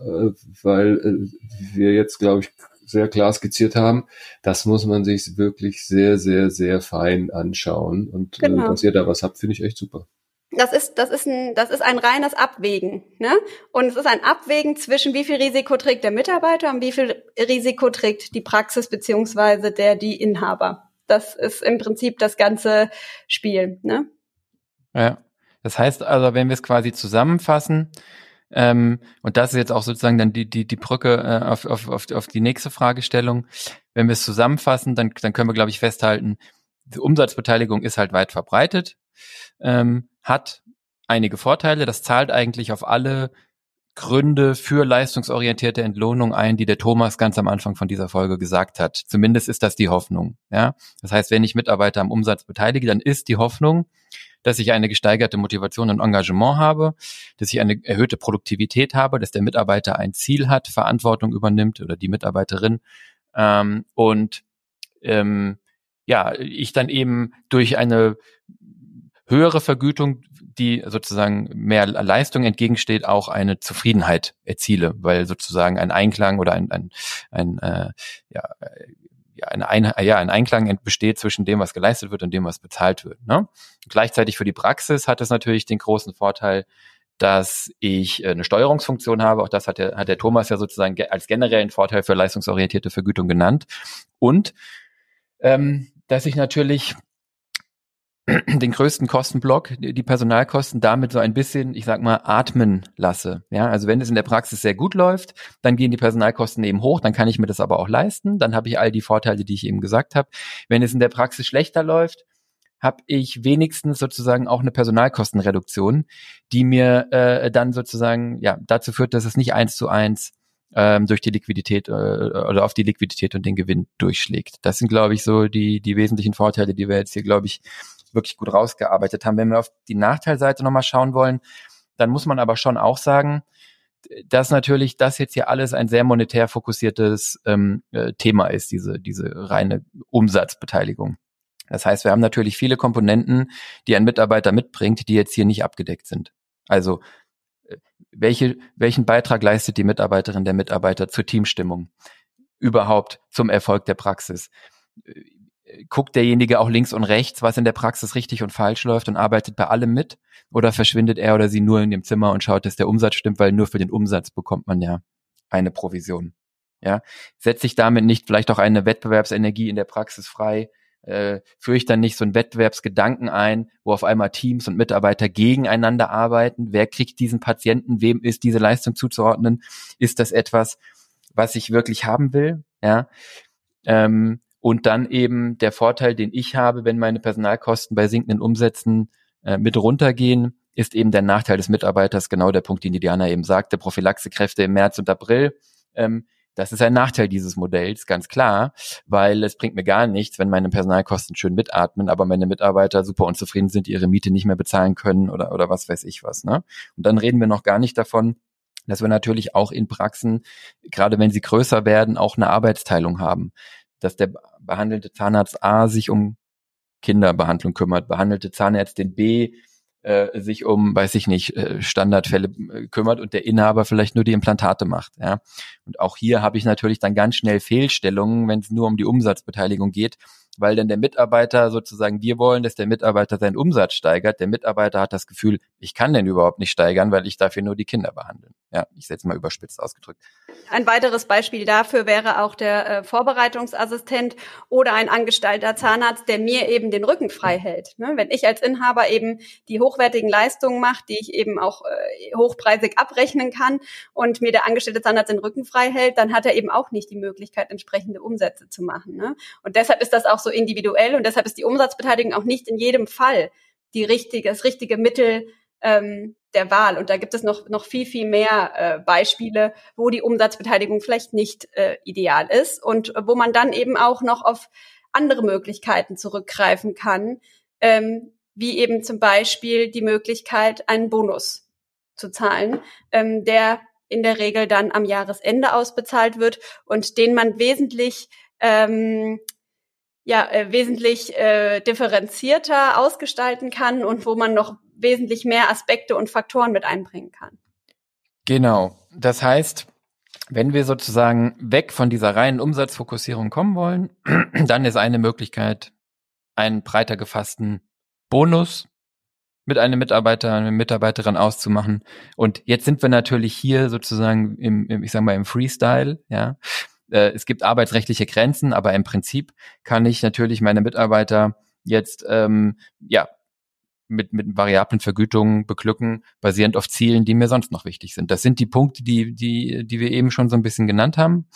B: weil wir jetzt, glaube ich, sehr klar skizziert haben, das muss man sich wirklich sehr, sehr, sehr fein anschauen. Und genau. dass ihr da was habt, finde ich echt super.
C: Das ist, das ist ein, das ist ein reines Abwägen, ne? Und es ist ein Abwägen zwischen wie viel Risiko trägt der Mitarbeiter und wie viel Risiko trägt die Praxis beziehungsweise der, die Inhaber. Das ist im Prinzip das ganze Spiel, ne?
A: Ja. Das heißt also, wenn wir es quasi zusammenfassen, ähm, und das ist jetzt auch sozusagen dann die, die, die Brücke äh, auf, auf, auf, auf die nächste Fragestellung. Wenn wir es zusammenfassen, dann, dann können wir, glaube ich, festhalten, die Umsatzbeteiligung ist halt weit verbreitet, ähm, hat einige Vorteile. Das zahlt eigentlich auf alle Gründe für leistungsorientierte Entlohnung ein, die der Thomas ganz am Anfang von dieser Folge gesagt hat. Zumindest ist das die Hoffnung. Ja, das heißt, wenn ich Mitarbeiter am Umsatz beteilige, dann ist die Hoffnung, dass ich eine gesteigerte Motivation und Engagement habe, dass ich eine erhöhte Produktivität habe, dass der Mitarbeiter ein Ziel hat, Verantwortung übernimmt oder die Mitarbeiterin ähm, und ähm, ja, ich dann eben durch eine höhere Vergütung, die sozusagen mehr Leistung entgegensteht, auch eine Zufriedenheit erziele, weil sozusagen ein Einklang oder ein, ein, ein äh, ja, ja, eine ein, ja, ein Einklang besteht zwischen dem, was geleistet wird und dem, was bezahlt wird. Ne? Gleichzeitig für die Praxis hat es natürlich den großen Vorteil, dass ich äh, eine Steuerungsfunktion habe. Auch das hat der, hat der Thomas ja sozusagen als generellen Vorteil für leistungsorientierte Vergütung genannt. Und ähm, dass ich natürlich den größten Kostenblock, die Personalkosten, damit so ein bisschen, ich sag mal, atmen lasse. Ja, also wenn es in der Praxis sehr gut läuft, dann gehen die Personalkosten eben hoch, dann kann ich mir das aber auch leisten, dann habe ich all die Vorteile, die ich eben gesagt habe. Wenn es in der Praxis schlechter läuft, habe ich wenigstens sozusagen auch eine Personalkostenreduktion, die mir äh, dann sozusagen ja dazu führt, dass es nicht eins zu eins ähm, durch die Liquidität äh, oder auf die Liquidität und den Gewinn durchschlägt. Das sind, glaube ich, so die, die wesentlichen Vorteile, die wir jetzt hier, glaube ich, wirklich gut rausgearbeitet haben. Wenn wir auf die Nachteilseite nochmal schauen wollen, dann muss man aber schon auch sagen, dass natürlich das jetzt hier alles ein sehr monetär fokussiertes ähm, äh, Thema ist, diese, diese reine Umsatzbeteiligung. Das heißt, wir haben natürlich viele Komponenten, die ein Mitarbeiter mitbringt, die jetzt hier nicht abgedeckt sind. Also äh, welche, welchen Beitrag leistet die Mitarbeiterin, der Mitarbeiter zur Teamstimmung? Überhaupt zum Erfolg der Praxis? Guckt derjenige auch links und rechts, was in der Praxis richtig und falsch läuft und arbeitet bei allem mit? Oder verschwindet er oder sie nur in dem Zimmer und schaut, dass der Umsatz stimmt, weil nur für den Umsatz bekommt man ja eine Provision. Ja, setzt sich damit nicht vielleicht auch eine Wettbewerbsenergie in der Praxis frei? Äh, führe ich dann nicht so einen Wettbewerbsgedanken ein, wo auf einmal Teams und Mitarbeiter gegeneinander arbeiten? Wer kriegt diesen Patienten? Wem ist diese Leistung zuzuordnen? Ist das etwas, was ich wirklich haben will? Ja, ähm, und dann eben der Vorteil, den ich habe, wenn meine Personalkosten bei sinkenden Umsätzen äh, mit runtergehen, ist eben der Nachteil des Mitarbeiters, genau der Punkt, den die Diana eben sagte, Prophylaxekräfte im März und April. Ähm, das ist ein Nachteil dieses Modells, ganz klar, weil es bringt mir gar nichts, wenn meine Personalkosten schön mitatmen, aber meine Mitarbeiter super unzufrieden sind, ihre Miete nicht mehr bezahlen können oder, oder was weiß ich was. Ne? Und dann reden wir noch gar nicht davon, dass wir natürlich auch in Praxen, gerade wenn sie größer werden, auch eine Arbeitsteilung haben dass der behandelte Zahnarzt A sich um Kinderbehandlung kümmert, behandelte Zahnärztin B äh, sich um, weiß ich nicht, äh, Standardfälle äh, kümmert und der Inhaber vielleicht nur die Implantate macht. Ja. Und auch hier habe ich natürlich dann ganz schnell Fehlstellungen, wenn es nur um die Umsatzbeteiligung geht, weil dann der Mitarbeiter sozusagen, wir wollen, dass der Mitarbeiter seinen Umsatz steigert. Der Mitarbeiter hat das Gefühl, ich kann den überhaupt nicht steigern, weil ich dafür nur die Kinder behandeln. Ja, ich setze mal überspitzt ausgedrückt.
C: Ein weiteres Beispiel dafür wäre auch der äh, Vorbereitungsassistent oder ein angestellter Zahnarzt, der mir eben den Rücken frei hält. Ne? Wenn ich als Inhaber eben die hochwertigen Leistungen mache, die ich eben auch äh, hochpreisig abrechnen kann und mir der angestellte Zahnarzt den Rücken frei hält, dann hat er eben auch nicht die Möglichkeit, entsprechende Umsätze zu machen. Ne? Und deshalb ist das auch so individuell und deshalb ist die Umsatzbeteiligung auch nicht in jedem Fall die richtige, das richtige Mittel ähm, der Wahl. Und da gibt es noch, noch viel, viel mehr äh, Beispiele, wo die Umsatzbeteiligung vielleicht nicht äh, ideal ist und wo man dann eben auch noch auf andere Möglichkeiten zurückgreifen kann, ähm, wie eben zum Beispiel die Möglichkeit, einen Bonus zu zahlen, ähm, der in der Regel dann am Jahresende ausbezahlt wird und den man wesentlich ähm, ja äh, wesentlich äh, differenzierter ausgestalten kann und wo man noch wesentlich mehr Aspekte und Faktoren mit einbringen kann.
A: Genau. Das heißt, wenn wir sozusagen weg von dieser reinen Umsatzfokussierung kommen wollen, dann ist eine Möglichkeit, einen breiter gefassten Bonus mit einem Mitarbeiter, einer Mitarbeiterin auszumachen. Und jetzt sind wir natürlich hier sozusagen im, im ich sag mal, im Freestyle, ja. Äh, es gibt arbeitsrechtliche Grenzen, aber im Prinzip kann ich natürlich meine Mitarbeiter jetzt ähm, ja mit, mit variablen Vergütungen beglücken, basierend auf Zielen, die mir sonst noch wichtig sind. Das sind die Punkte, die, die, die wir eben schon so ein bisschen genannt haben.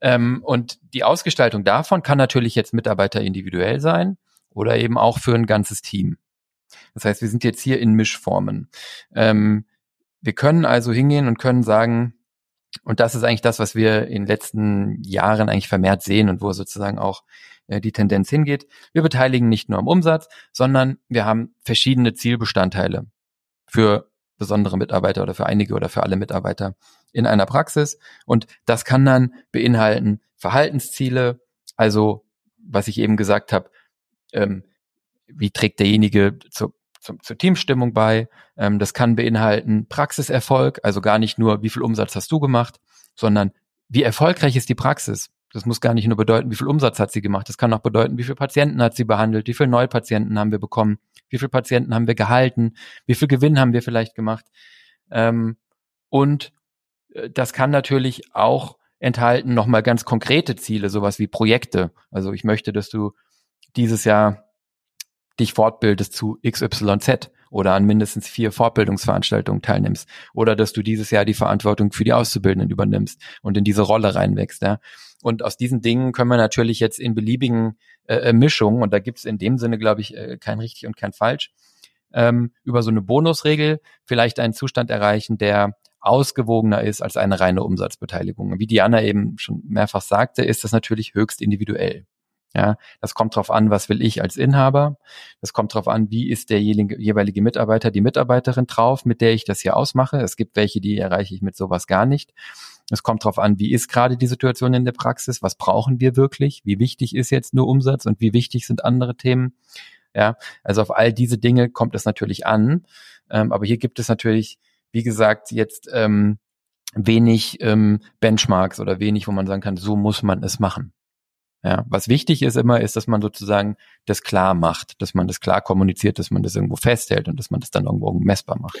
A: Ähm, und die Ausgestaltung davon kann natürlich jetzt Mitarbeiter individuell sein oder eben auch für ein ganzes Team. Das heißt, wir sind jetzt hier in Mischformen. Ähm, wir können also hingehen und können sagen, und das ist eigentlich das, was wir in den letzten Jahren eigentlich vermehrt sehen und wo sozusagen auch äh, die Tendenz hingeht. Wir beteiligen nicht nur am Umsatz, sondern wir haben verschiedene Zielbestandteile für besondere Mitarbeiter oder für einige oder für alle Mitarbeiter in einer Praxis. Und das kann dann beinhalten Verhaltensziele, also was ich eben gesagt habe, ähm, wie trägt derjenige zur, zur, zur Teamstimmung bei. Ähm, das kann beinhalten Praxiserfolg, also gar nicht nur, wie viel Umsatz hast du gemacht, sondern wie erfolgreich ist die Praxis. Das muss gar nicht nur bedeuten, wie viel Umsatz hat sie gemacht. Das kann auch bedeuten, wie viele Patienten hat sie behandelt, wie viele Neupatienten haben wir bekommen, wie viele Patienten haben wir gehalten, wie viel Gewinn haben wir vielleicht gemacht. Ähm, und äh, das kann natürlich auch enthalten nochmal ganz konkrete Ziele, sowas wie Projekte. Also ich möchte, dass du dieses Jahr dich fortbildest zu XYZ oder an mindestens vier Fortbildungsveranstaltungen teilnimmst oder dass du dieses Jahr die Verantwortung für die Auszubildenden übernimmst und in diese Rolle reinwächst. Ja. Und aus diesen Dingen können wir natürlich jetzt in beliebigen äh, äh Mischungen, und da gibt es in dem Sinne, glaube ich, äh, kein richtig und kein falsch, ähm, über so eine Bonusregel vielleicht einen Zustand erreichen, der ausgewogener ist als eine reine Umsatzbeteiligung. Wie Diana eben schon mehrfach sagte, ist das natürlich höchst individuell. Ja, das kommt drauf an, was will ich als Inhaber. Das kommt drauf an, wie ist der jeweilige Mitarbeiter, die Mitarbeiterin drauf, mit der ich das hier ausmache. Es gibt welche, die erreiche ich mit sowas gar nicht. Es kommt drauf an, wie ist gerade die Situation in der Praxis? Was brauchen wir wirklich? Wie wichtig ist jetzt nur Umsatz und wie wichtig sind andere Themen? Ja, also auf all diese Dinge kommt es natürlich an. Ähm, aber hier gibt es natürlich, wie gesagt, jetzt ähm, wenig ähm, Benchmarks oder wenig, wo man sagen kann, so muss man es machen. Ja, was wichtig ist immer, ist, dass man sozusagen das klar macht, dass man das klar kommuniziert, dass man das irgendwo festhält und dass man das dann irgendwo messbar macht.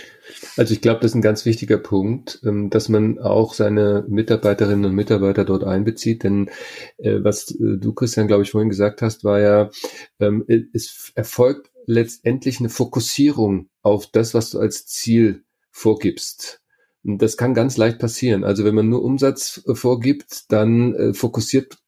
B: Also ich glaube, das ist ein ganz wichtiger Punkt, ähm, dass man auch seine Mitarbeiterinnen und Mitarbeiter dort einbezieht, denn äh, was äh, du, Christian, glaube ich, vorhin gesagt hast, war ja, ähm, es erfolgt letztendlich eine Fokussierung auf das, was du als Ziel vorgibst. Das kann ganz leicht passieren. Also wenn man nur Umsatz äh, vorgibt, dann fokussiert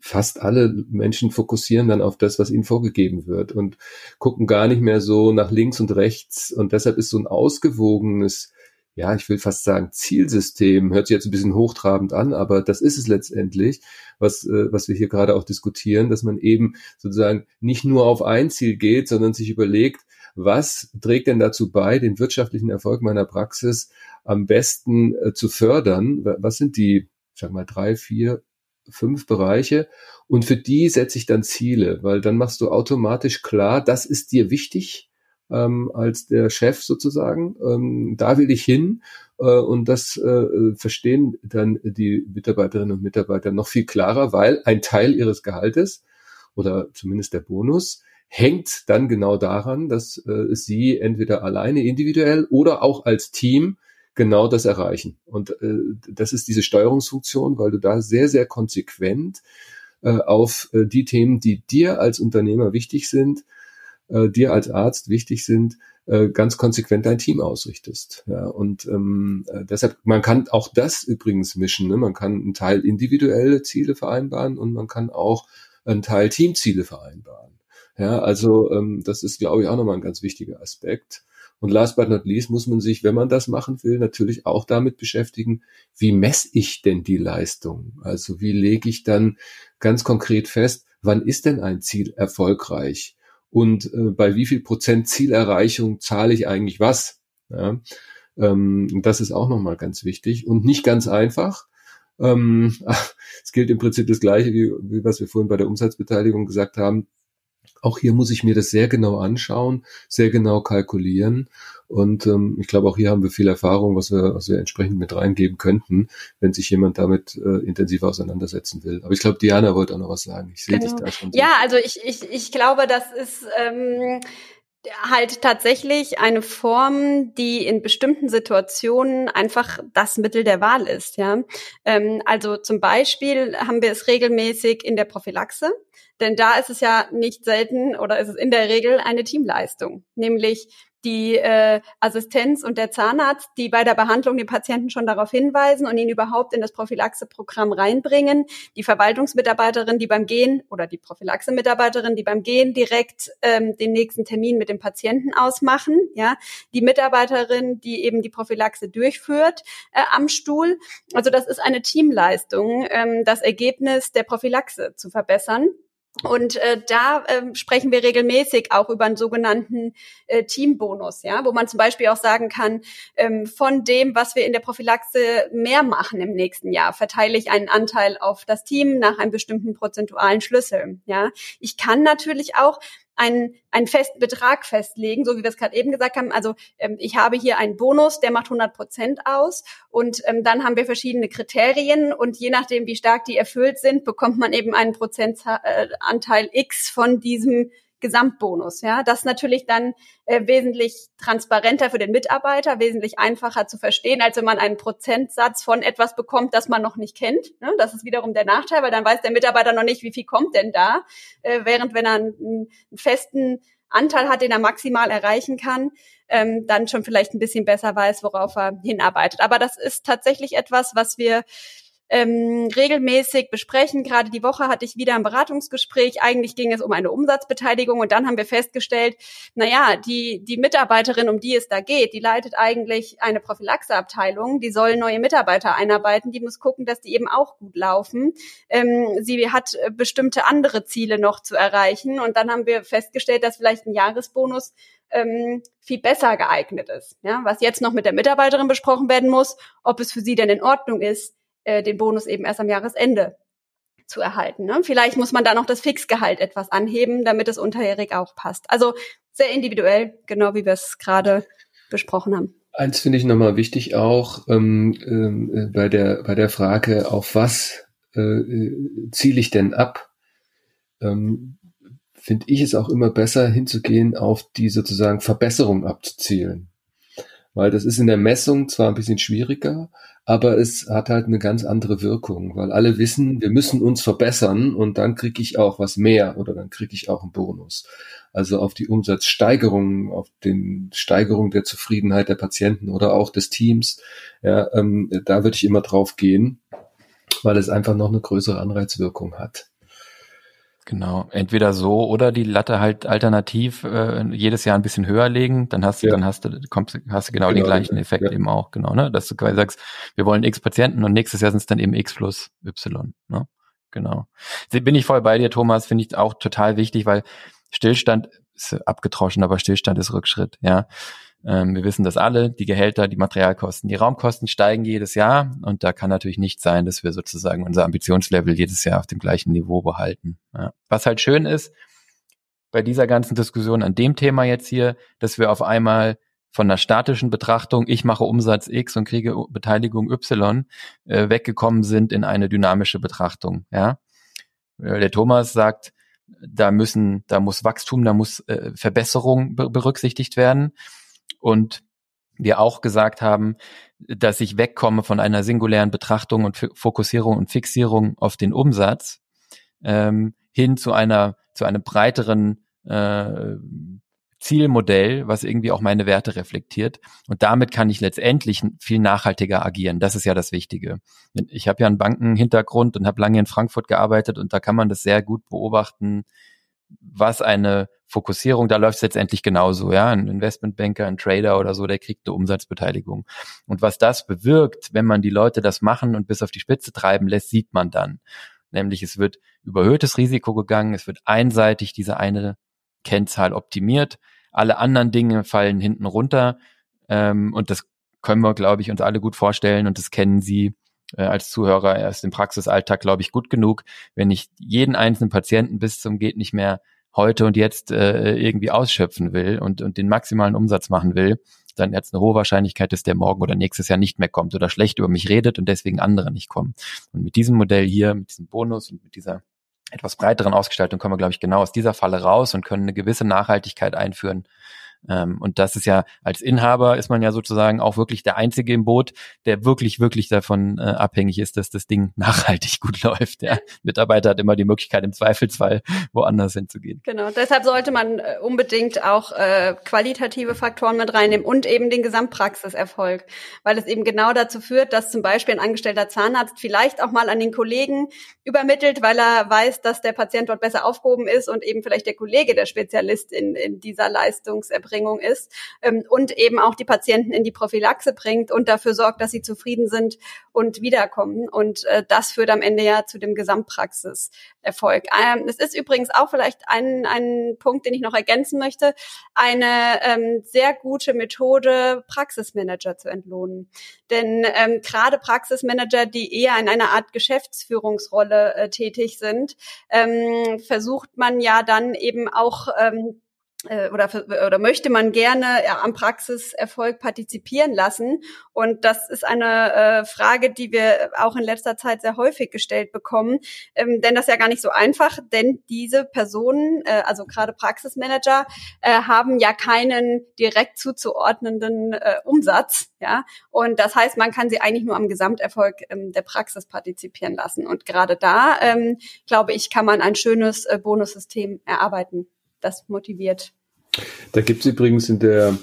B: fast alle Menschen fokussieren dann auf das, was ihnen vorgegeben wird und gucken gar nicht mehr so nach links und rechts. Und deshalb ist so ein ausgewogenes, ja, ich will fast sagen, Zielsystem, hört sich jetzt ein bisschen hochtrabend an, aber das ist es letztendlich, was, äh, was wir hier gerade auch diskutieren, dass man eben sozusagen nicht nur auf ein Ziel geht, sondern sich überlegt, was trägt denn dazu bei, den wirtschaftlichen Erfolg meiner Praxis am besten äh, zu fördern? Was sind die, ich sag mal, drei, vier fünf Bereiche und für die setze ich dann Ziele, weil dann machst du automatisch klar, das ist dir wichtig ähm, als der Chef sozusagen, ähm, da will ich hin äh, und das äh, verstehen dann die Mitarbeiterinnen und Mitarbeiter noch viel klarer, weil ein Teil ihres Gehaltes oder zumindest der Bonus hängt dann genau daran, dass äh, sie entweder alleine individuell oder auch als Team genau das erreichen. Und äh, das ist diese Steuerungsfunktion, weil du da sehr, sehr konsequent äh, auf äh, die Themen, die dir als Unternehmer wichtig sind, äh, dir als Arzt wichtig sind, äh, ganz konsequent dein Team ausrichtest. Ja, und ähm, äh, deshalb, man kann auch das übrigens mischen. Ne? Man kann einen Teil individuelle Ziele vereinbaren und man kann auch einen Teil Teamziele vereinbaren. Ja, also ähm, das ist, glaube ich, auch nochmal ein ganz wichtiger Aspekt. Und last but not least muss man sich, wenn man das machen will, natürlich auch damit beschäftigen, wie messe ich denn die Leistung? Also wie lege ich dann ganz konkret fest, wann ist denn ein Ziel erfolgreich? Und äh, bei wie viel Prozent Zielerreichung zahle ich eigentlich was? Ja, ähm, das ist auch nochmal ganz wichtig und nicht ganz einfach. Ähm, es gilt im Prinzip das Gleiche, wie, wie was wir vorhin bei der Umsatzbeteiligung gesagt haben. Auch hier muss ich mir das sehr genau anschauen, sehr genau kalkulieren. Und ähm, ich glaube, auch hier haben wir viel Erfahrung, was wir, was wir entsprechend mit reingeben könnten, wenn sich jemand damit äh, intensiv auseinandersetzen will. Aber ich glaube, Diana wollte auch noch was sagen. Ich sehe genau. dich da schon.
C: So. Ja, also ich, ich, ich glaube, das ist ähm, halt tatsächlich eine Form, die in bestimmten Situationen einfach das Mittel der Wahl ist. Ja, ähm, also zum Beispiel haben wir es regelmäßig in der Prophylaxe denn da ist es ja nicht selten oder ist es in der Regel eine Teamleistung. Nämlich die äh, Assistenz und der Zahnarzt, die bei der Behandlung den Patienten schon darauf hinweisen und ihn überhaupt in das Prophylaxe-Programm reinbringen, die Verwaltungsmitarbeiterin, die beim Gehen oder die Prophylaxe-Mitarbeiterin, die beim Gehen direkt ähm, den nächsten Termin mit dem Patienten ausmachen, ja, die Mitarbeiterin, die eben die Prophylaxe durchführt äh, am Stuhl. Also das ist eine Teamleistung, ähm, das Ergebnis der Prophylaxe zu verbessern. Und äh, da äh, sprechen wir regelmäßig auch über einen sogenannten äh, Teambonus, ja, wo man zum Beispiel auch sagen kann, ähm, von dem, was wir in der Prophylaxe mehr machen im nächsten Jahr, verteile ich einen Anteil auf das Team nach einem bestimmten prozentualen Schlüssel. Ja, ich kann natürlich auch einen, einen festen Betrag festlegen, so wie wir es gerade eben gesagt haben. Also ähm, ich habe hier einen Bonus, der macht 100 Prozent aus und ähm, dann haben wir verschiedene Kriterien und je nachdem, wie stark die erfüllt sind, bekommt man eben einen Prozentanteil äh, X von diesem Gesamtbonus. Ja, das natürlich dann äh, wesentlich transparenter für den Mitarbeiter, wesentlich einfacher zu verstehen, als wenn man einen Prozentsatz von etwas bekommt, das man noch nicht kennt. Ne? Das ist wiederum der Nachteil, weil dann weiß der Mitarbeiter noch nicht, wie viel kommt denn da, äh, während wenn er einen, einen festen Anteil hat, den er maximal erreichen kann, ähm, dann schon vielleicht ein bisschen besser weiß, worauf er hinarbeitet. Aber das ist tatsächlich etwas, was wir ähm, regelmäßig besprechen. Gerade die Woche hatte ich wieder ein Beratungsgespräch. Eigentlich ging es um eine Umsatzbeteiligung und dann haben wir festgestellt, na ja, die, die Mitarbeiterin, um die es da geht, die leitet eigentlich eine Prophylaxeabteilung. Die soll neue Mitarbeiter einarbeiten. Die muss gucken, dass die eben auch gut laufen. Ähm, sie hat äh, bestimmte andere Ziele noch zu erreichen. Und dann haben wir festgestellt, dass vielleicht ein Jahresbonus ähm, viel besser geeignet ist. Ja, was jetzt noch mit der Mitarbeiterin besprochen werden muss, ob es für sie denn in Ordnung ist, äh, den Bonus eben erst am Jahresende zu erhalten. Ne? Vielleicht muss man da noch das Fixgehalt etwas anheben, damit es unterjährig auch passt. Also sehr individuell, genau wie wir es gerade besprochen haben.
B: Eins finde ich nochmal wichtig auch ähm, äh, bei der bei der Frage, auf was äh, ziele ich denn ab? Ähm, finde ich es auch immer besser hinzugehen, auf die sozusagen Verbesserung abzuzielen. Weil das ist in der Messung zwar ein bisschen schwieriger, aber es hat halt eine ganz andere Wirkung, weil alle wissen, wir müssen uns verbessern und dann kriege ich auch was mehr oder dann kriege ich auch einen Bonus. Also auf die Umsatzsteigerung, auf den Steigerung der Zufriedenheit der Patienten oder auch des Teams, ja, ähm, da würde ich immer drauf gehen, weil es einfach noch eine größere Anreizwirkung hat.
A: Genau, entweder so oder die Latte halt alternativ äh, jedes Jahr ein bisschen höher legen, dann hast du, ja. dann hast du, kommst, hast du genau, genau den gleichen Effekt ja. eben auch, genau, ne? Dass du quasi sagst, wir wollen X Patienten und nächstes Jahr sind es dann eben X plus Y, ne? Genau. Bin ich voll bei dir, Thomas, finde ich auch total wichtig, weil Stillstand ist abgetroschen, aber Stillstand ist Rückschritt, ja. Ähm, wir wissen das alle, die Gehälter, die Materialkosten, die Raumkosten steigen jedes Jahr und da kann natürlich nicht sein, dass wir sozusagen unser Ambitionslevel jedes Jahr auf dem gleichen Niveau behalten. Ja. Was halt schön ist, bei dieser ganzen Diskussion an dem Thema jetzt hier, dass wir auf einmal von einer statischen Betrachtung, ich mache Umsatz X und kriege Beteiligung Y, äh, weggekommen sind in eine dynamische Betrachtung. Ja, äh, der Thomas sagt, da müssen, da muss Wachstum, da muss äh, Verbesserung berücksichtigt werden und wir auch gesagt haben, dass ich wegkomme von einer singulären Betrachtung und Fokussierung und Fixierung auf den Umsatz ähm, hin zu einer zu einem breiteren äh, Zielmodell, was irgendwie auch meine Werte reflektiert. Und damit kann ich letztendlich viel nachhaltiger agieren. Das ist ja das Wichtige. Ich habe ja einen Bankenhintergrund und habe lange in Frankfurt gearbeitet und da kann man das sehr gut beobachten, was eine Fokussierung, da läuft es letztendlich genauso, ja. Ein Investmentbanker, ein Trader oder so, der kriegt eine Umsatzbeteiligung. Und was das bewirkt, wenn man die Leute das machen und bis auf die Spitze treiben lässt, sieht man dann. Nämlich es wird überhöhtes Risiko gegangen, es wird einseitig diese eine Kennzahl optimiert, alle anderen Dinge fallen hinten runter. Ähm, und das können wir, glaube ich, uns alle gut vorstellen und das kennen Sie äh, als Zuhörer erst im Praxisalltag, glaube ich, gut genug. Wenn ich jeden einzelnen Patienten bis zum geht nicht mehr heute und jetzt äh, irgendwie ausschöpfen will und, und den maximalen Umsatz machen will, dann es eine hohe Wahrscheinlichkeit, dass der morgen oder nächstes Jahr nicht mehr kommt oder schlecht über mich redet und deswegen andere nicht kommen. Und mit diesem Modell hier, mit diesem Bonus und mit dieser etwas breiteren Ausgestaltung kommen wir, glaube ich, genau aus dieser Falle raus und können eine gewisse Nachhaltigkeit einführen, und das ist ja, als Inhaber ist man ja sozusagen auch wirklich der Einzige im Boot, der wirklich, wirklich davon äh, abhängig ist, dass das Ding nachhaltig gut läuft. Der Mitarbeiter hat immer die Möglichkeit, im Zweifelsfall woanders hinzugehen.
C: Genau, deshalb sollte man äh, unbedingt auch äh, qualitative Faktoren mit reinnehmen und eben den Gesamtpraxiserfolg, weil es eben genau dazu führt, dass zum Beispiel ein angestellter Zahnarzt vielleicht auch mal an den Kollegen übermittelt, weil er weiß, dass der Patient dort besser aufgehoben ist und eben vielleicht der Kollege der Spezialist in, in dieser Leistungserbringung ist ähm, und eben auch die Patienten in die Prophylaxe bringt und dafür sorgt, dass sie zufrieden sind und wiederkommen. Und äh, das führt am Ende ja zu dem Gesamtpraxiserfolg. Ähm, es ist übrigens auch vielleicht ein, ein Punkt, den ich noch ergänzen möchte, eine ähm, sehr gute Methode, Praxismanager zu entlohnen. Denn ähm, gerade Praxismanager, die eher in einer Art Geschäftsführungsrolle äh, tätig sind, ähm, versucht man ja dann eben auch ähm, äh, oder, oder möchte man gerne ja, am Praxiserfolg partizipieren lassen? Und das ist eine äh, Frage, die wir auch in letzter Zeit sehr häufig gestellt bekommen. Ähm, denn das ist ja gar nicht so einfach, denn diese Personen, äh, also gerade Praxismanager, äh, haben ja keinen direkt zuzuordnenden äh, Umsatz. Ja, und das heißt, man kann sie eigentlich nur am Gesamterfolg ähm, der Praxis partizipieren lassen. Und gerade da, ähm, glaube ich, kann man ein schönes äh, Bonussystem erarbeiten das motiviert.
B: Da gibt es übrigens in der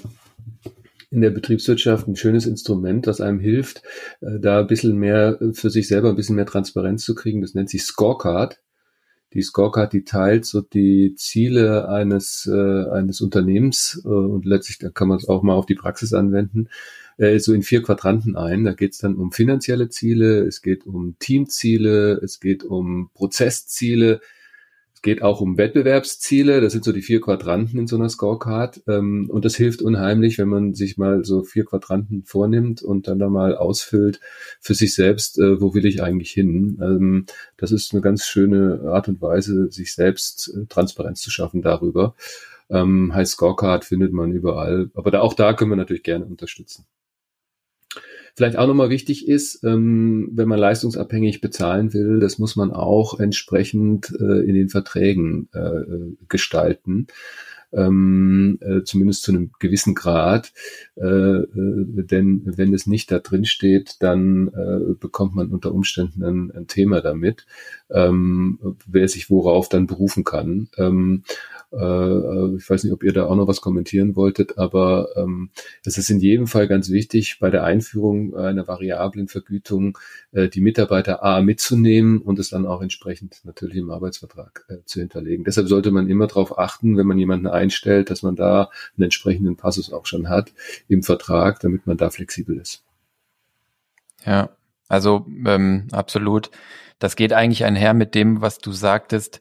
B: in der Betriebswirtschaft ein schönes Instrument, das einem hilft, äh, da ein bisschen mehr für sich selber ein bisschen mehr Transparenz zu kriegen. Das nennt sich Scorecard. Die Scorecard, die teilt so die Ziele eines, äh, eines Unternehmens äh, und letztlich, da kann man es auch mal auf die Praxis anwenden, äh, so in vier Quadranten ein. Da geht es dann um finanzielle Ziele, es geht um Teamziele, es geht um Prozessziele, es geht auch um Wettbewerbsziele. Das sind so die vier Quadranten in so einer Scorecard. Ähm, und das hilft unheimlich, wenn man sich mal so vier Quadranten vornimmt und dann da mal ausfüllt für sich selbst, äh, wo will ich eigentlich hin. Ähm, das ist eine ganz schöne Art und Weise, sich selbst äh, Transparenz zu schaffen darüber. Ähm, heißt Scorecard findet man überall. Aber da, auch da können wir natürlich gerne unterstützen. Vielleicht auch nochmal wichtig ist, ähm, wenn man leistungsabhängig bezahlen will, das muss man auch entsprechend äh, in den Verträgen äh, gestalten. Ähm, äh, zumindest zu einem gewissen Grad. Äh, äh, denn wenn es nicht da drin steht, dann äh, bekommt man unter Umständen ein, ein Thema damit, ähm, wer sich worauf dann berufen kann. Ähm, äh, ich weiß nicht, ob ihr da auch noch was kommentieren wolltet, aber ähm, es ist in jedem Fall ganz wichtig, bei der Einführung einer variablen Vergütung äh, die Mitarbeiter A mitzunehmen und es dann auch entsprechend natürlich im Arbeitsvertrag äh, zu hinterlegen. Deshalb sollte man immer darauf achten, wenn man jemanden einstellt, dass man da einen entsprechenden Passus auch schon hat im Vertrag, damit man da flexibel ist.
A: Ja, also ähm, absolut. Das geht eigentlich einher mit dem, was du sagtest,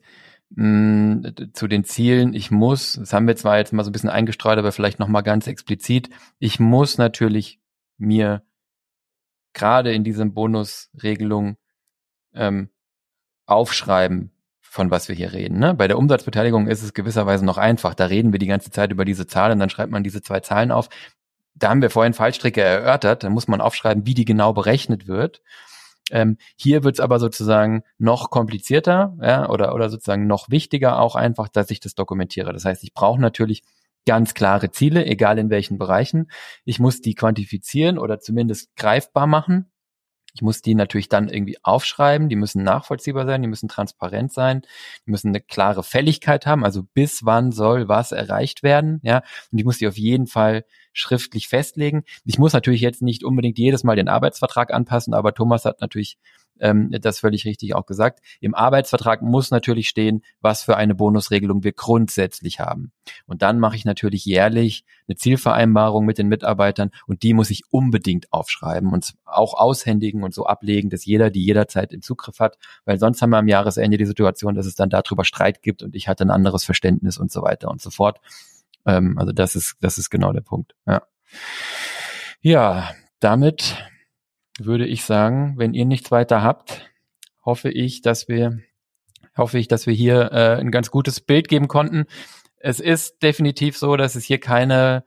A: mh, zu den Zielen. Ich muss, das haben wir zwar jetzt mal so ein bisschen eingestreut, aber vielleicht nochmal ganz explizit, ich muss natürlich mir gerade in diesem Bonusregelung ähm, aufschreiben, von was wir hier reden. Ne? Bei der Umsatzbeteiligung ist es gewisserweise noch einfach. Da reden wir die ganze Zeit über diese Zahlen, dann schreibt man diese zwei Zahlen auf. Da haben wir vorhin Fallstricke erörtert. Da muss man aufschreiben, wie die genau berechnet wird. Ähm, hier wird es aber sozusagen noch komplizierter ja, oder, oder sozusagen noch wichtiger auch einfach, dass ich das dokumentiere. Das heißt, ich brauche natürlich ganz klare Ziele, egal in welchen Bereichen. Ich muss die quantifizieren oder zumindest greifbar machen. Ich muss die natürlich dann irgendwie aufschreiben, die müssen nachvollziehbar sein, die müssen transparent sein, die müssen eine klare Fälligkeit haben, also bis wann soll was erreicht werden, ja, und ich muss die auf jeden Fall schriftlich festlegen. Ich muss natürlich jetzt nicht unbedingt jedes Mal den Arbeitsvertrag anpassen, aber Thomas hat natürlich ähm, das völlig richtig auch gesagt. Im Arbeitsvertrag muss natürlich stehen, was für eine Bonusregelung wir grundsätzlich haben. Und dann mache ich natürlich jährlich eine Zielvereinbarung mit den Mitarbeitern und die muss ich unbedingt aufschreiben und auch aushändigen und so ablegen, dass jeder die jederzeit im Zugriff hat, weil sonst haben wir am Jahresende die Situation, dass es dann darüber Streit gibt und ich hatte ein anderes Verständnis und so weiter und so fort. Ähm, also das ist, das ist genau der Punkt. Ja. ja, damit würde ich sagen, wenn ihr nichts weiter habt, hoffe ich, dass wir, hoffe ich, dass wir hier äh, ein ganz gutes Bild geben konnten. Es ist definitiv so, dass es hier keine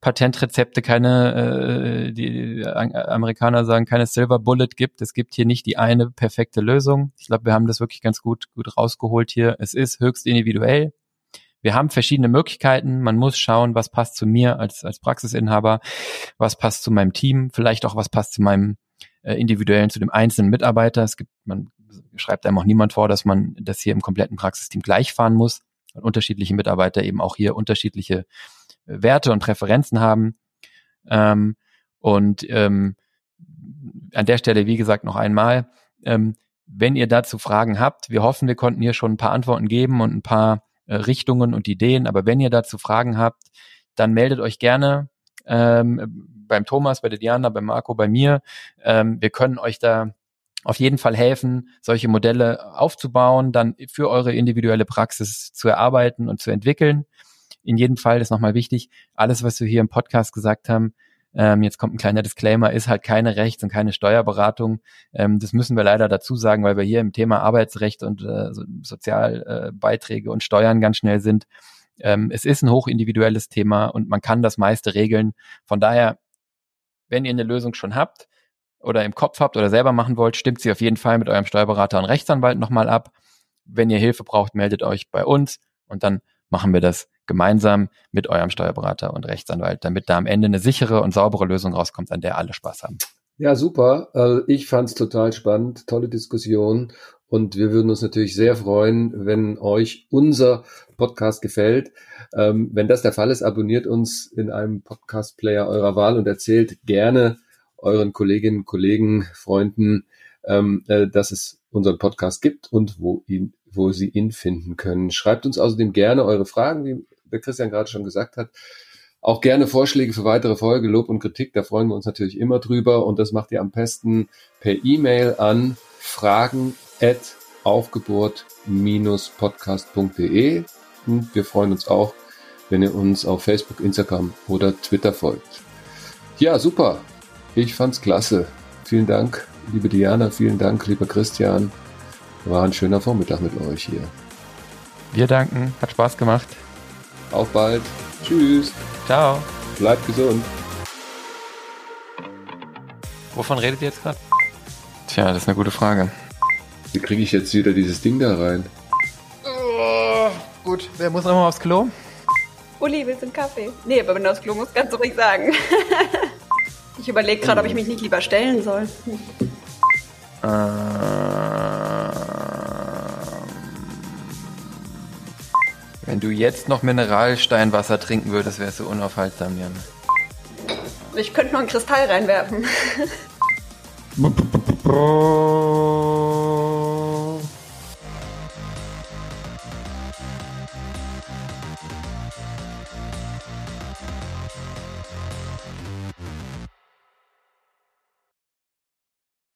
A: Patentrezepte, keine, äh, die Amerikaner sagen, keine Silver Bullet gibt. Es gibt hier nicht die eine perfekte Lösung. Ich glaube, wir haben das wirklich ganz gut, gut rausgeholt hier. Es ist höchst individuell wir haben verschiedene Möglichkeiten. Man muss schauen, was passt zu mir als, als Praxisinhaber, was passt zu meinem Team, vielleicht auch was passt zu meinem äh, individuellen, zu dem einzelnen Mitarbeiter. Es gibt, man schreibt einem auch niemand vor, dass man das hier im kompletten Praxisteam gleich fahren muss. Und unterschiedliche Mitarbeiter eben auch hier unterschiedliche äh, Werte und Präferenzen haben. Ähm, und ähm, an der Stelle, wie gesagt, noch einmal, ähm, wenn ihr dazu Fragen habt, wir hoffen, wir konnten hier schon ein paar Antworten geben und ein paar äh, Richtungen und Ideen, aber wenn ihr dazu Fragen habt, dann meldet euch gerne ähm, beim Thomas, bei der Diana, bei Marco, bei mir. Ähm, wir können euch da auf jeden Fall helfen, solche Modelle aufzubauen, dann für eure individuelle Praxis zu erarbeiten und zu entwickeln. In jedem Fall ist nochmal wichtig, alles, was wir hier im Podcast gesagt haben, ähm, jetzt kommt ein kleiner Disclaimer, ist halt keine Rechts- und keine Steuerberatung. Ähm, das müssen wir leider dazu sagen, weil wir hier im Thema Arbeitsrecht und äh, Sozialbeiträge äh, und Steuern ganz schnell sind. Ähm, es ist ein hochindividuelles Thema und man kann das meiste regeln. Von daher, wenn ihr eine Lösung schon habt oder im Kopf habt oder selber machen wollt, stimmt sie auf jeden Fall mit eurem Steuerberater und Rechtsanwalt nochmal ab. Wenn ihr Hilfe braucht, meldet euch bei uns und dann machen wir das gemeinsam mit eurem Steuerberater und Rechtsanwalt, damit da am Ende eine sichere und saubere Lösung rauskommt, an der alle Spaß haben.
B: Ja, super. Also ich fand es total spannend, tolle Diskussion und wir würden uns natürlich sehr freuen, wenn euch unser Podcast gefällt. Ähm, wenn das der Fall ist, abonniert uns in einem Podcast-Player eurer Wahl und erzählt gerne euren Kolleginnen, Kollegen, Freunden, ähm, äh, dass es unseren Podcast gibt und wo ihn, wo sie ihn finden können. Schreibt uns außerdem gerne eure Fragen, wie der Christian gerade schon gesagt hat. Auch gerne Vorschläge für weitere Folgen, Lob und Kritik, da freuen wir uns natürlich immer drüber und das macht ihr am besten per E-Mail an fragen at aufgeburt-podcast.de und wir freuen uns auch, wenn ihr uns auf Facebook, Instagram oder Twitter folgt. Ja, super. Ich fand's klasse. Vielen Dank, liebe Diana, vielen Dank, lieber Christian. War ein schöner Vormittag mit euch hier.
A: Wir danken, hat Spaß gemacht.
B: Auf bald. Tschüss.
A: Ciao.
B: Bleibt gesund.
A: Wovon redet ihr jetzt gerade? Tja, das ist eine gute Frage.
B: Wie kriege ich jetzt wieder dieses Ding da rein?
A: Oh, gut, wer muss nochmal aufs Klo?
C: Uli, willst du einen Kaffee? Nee, aber wenn du aufs Klo musst, kannst du ruhig sagen. ich überlege gerade, ob ich mich nicht lieber stellen soll.
A: Ähm, wenn du jetzt noch Mineralsteinwasser trinken würdest, wärst du unaufhaltsam, Jan.
C: Ich könnte noch einen Kristall reinwerfen.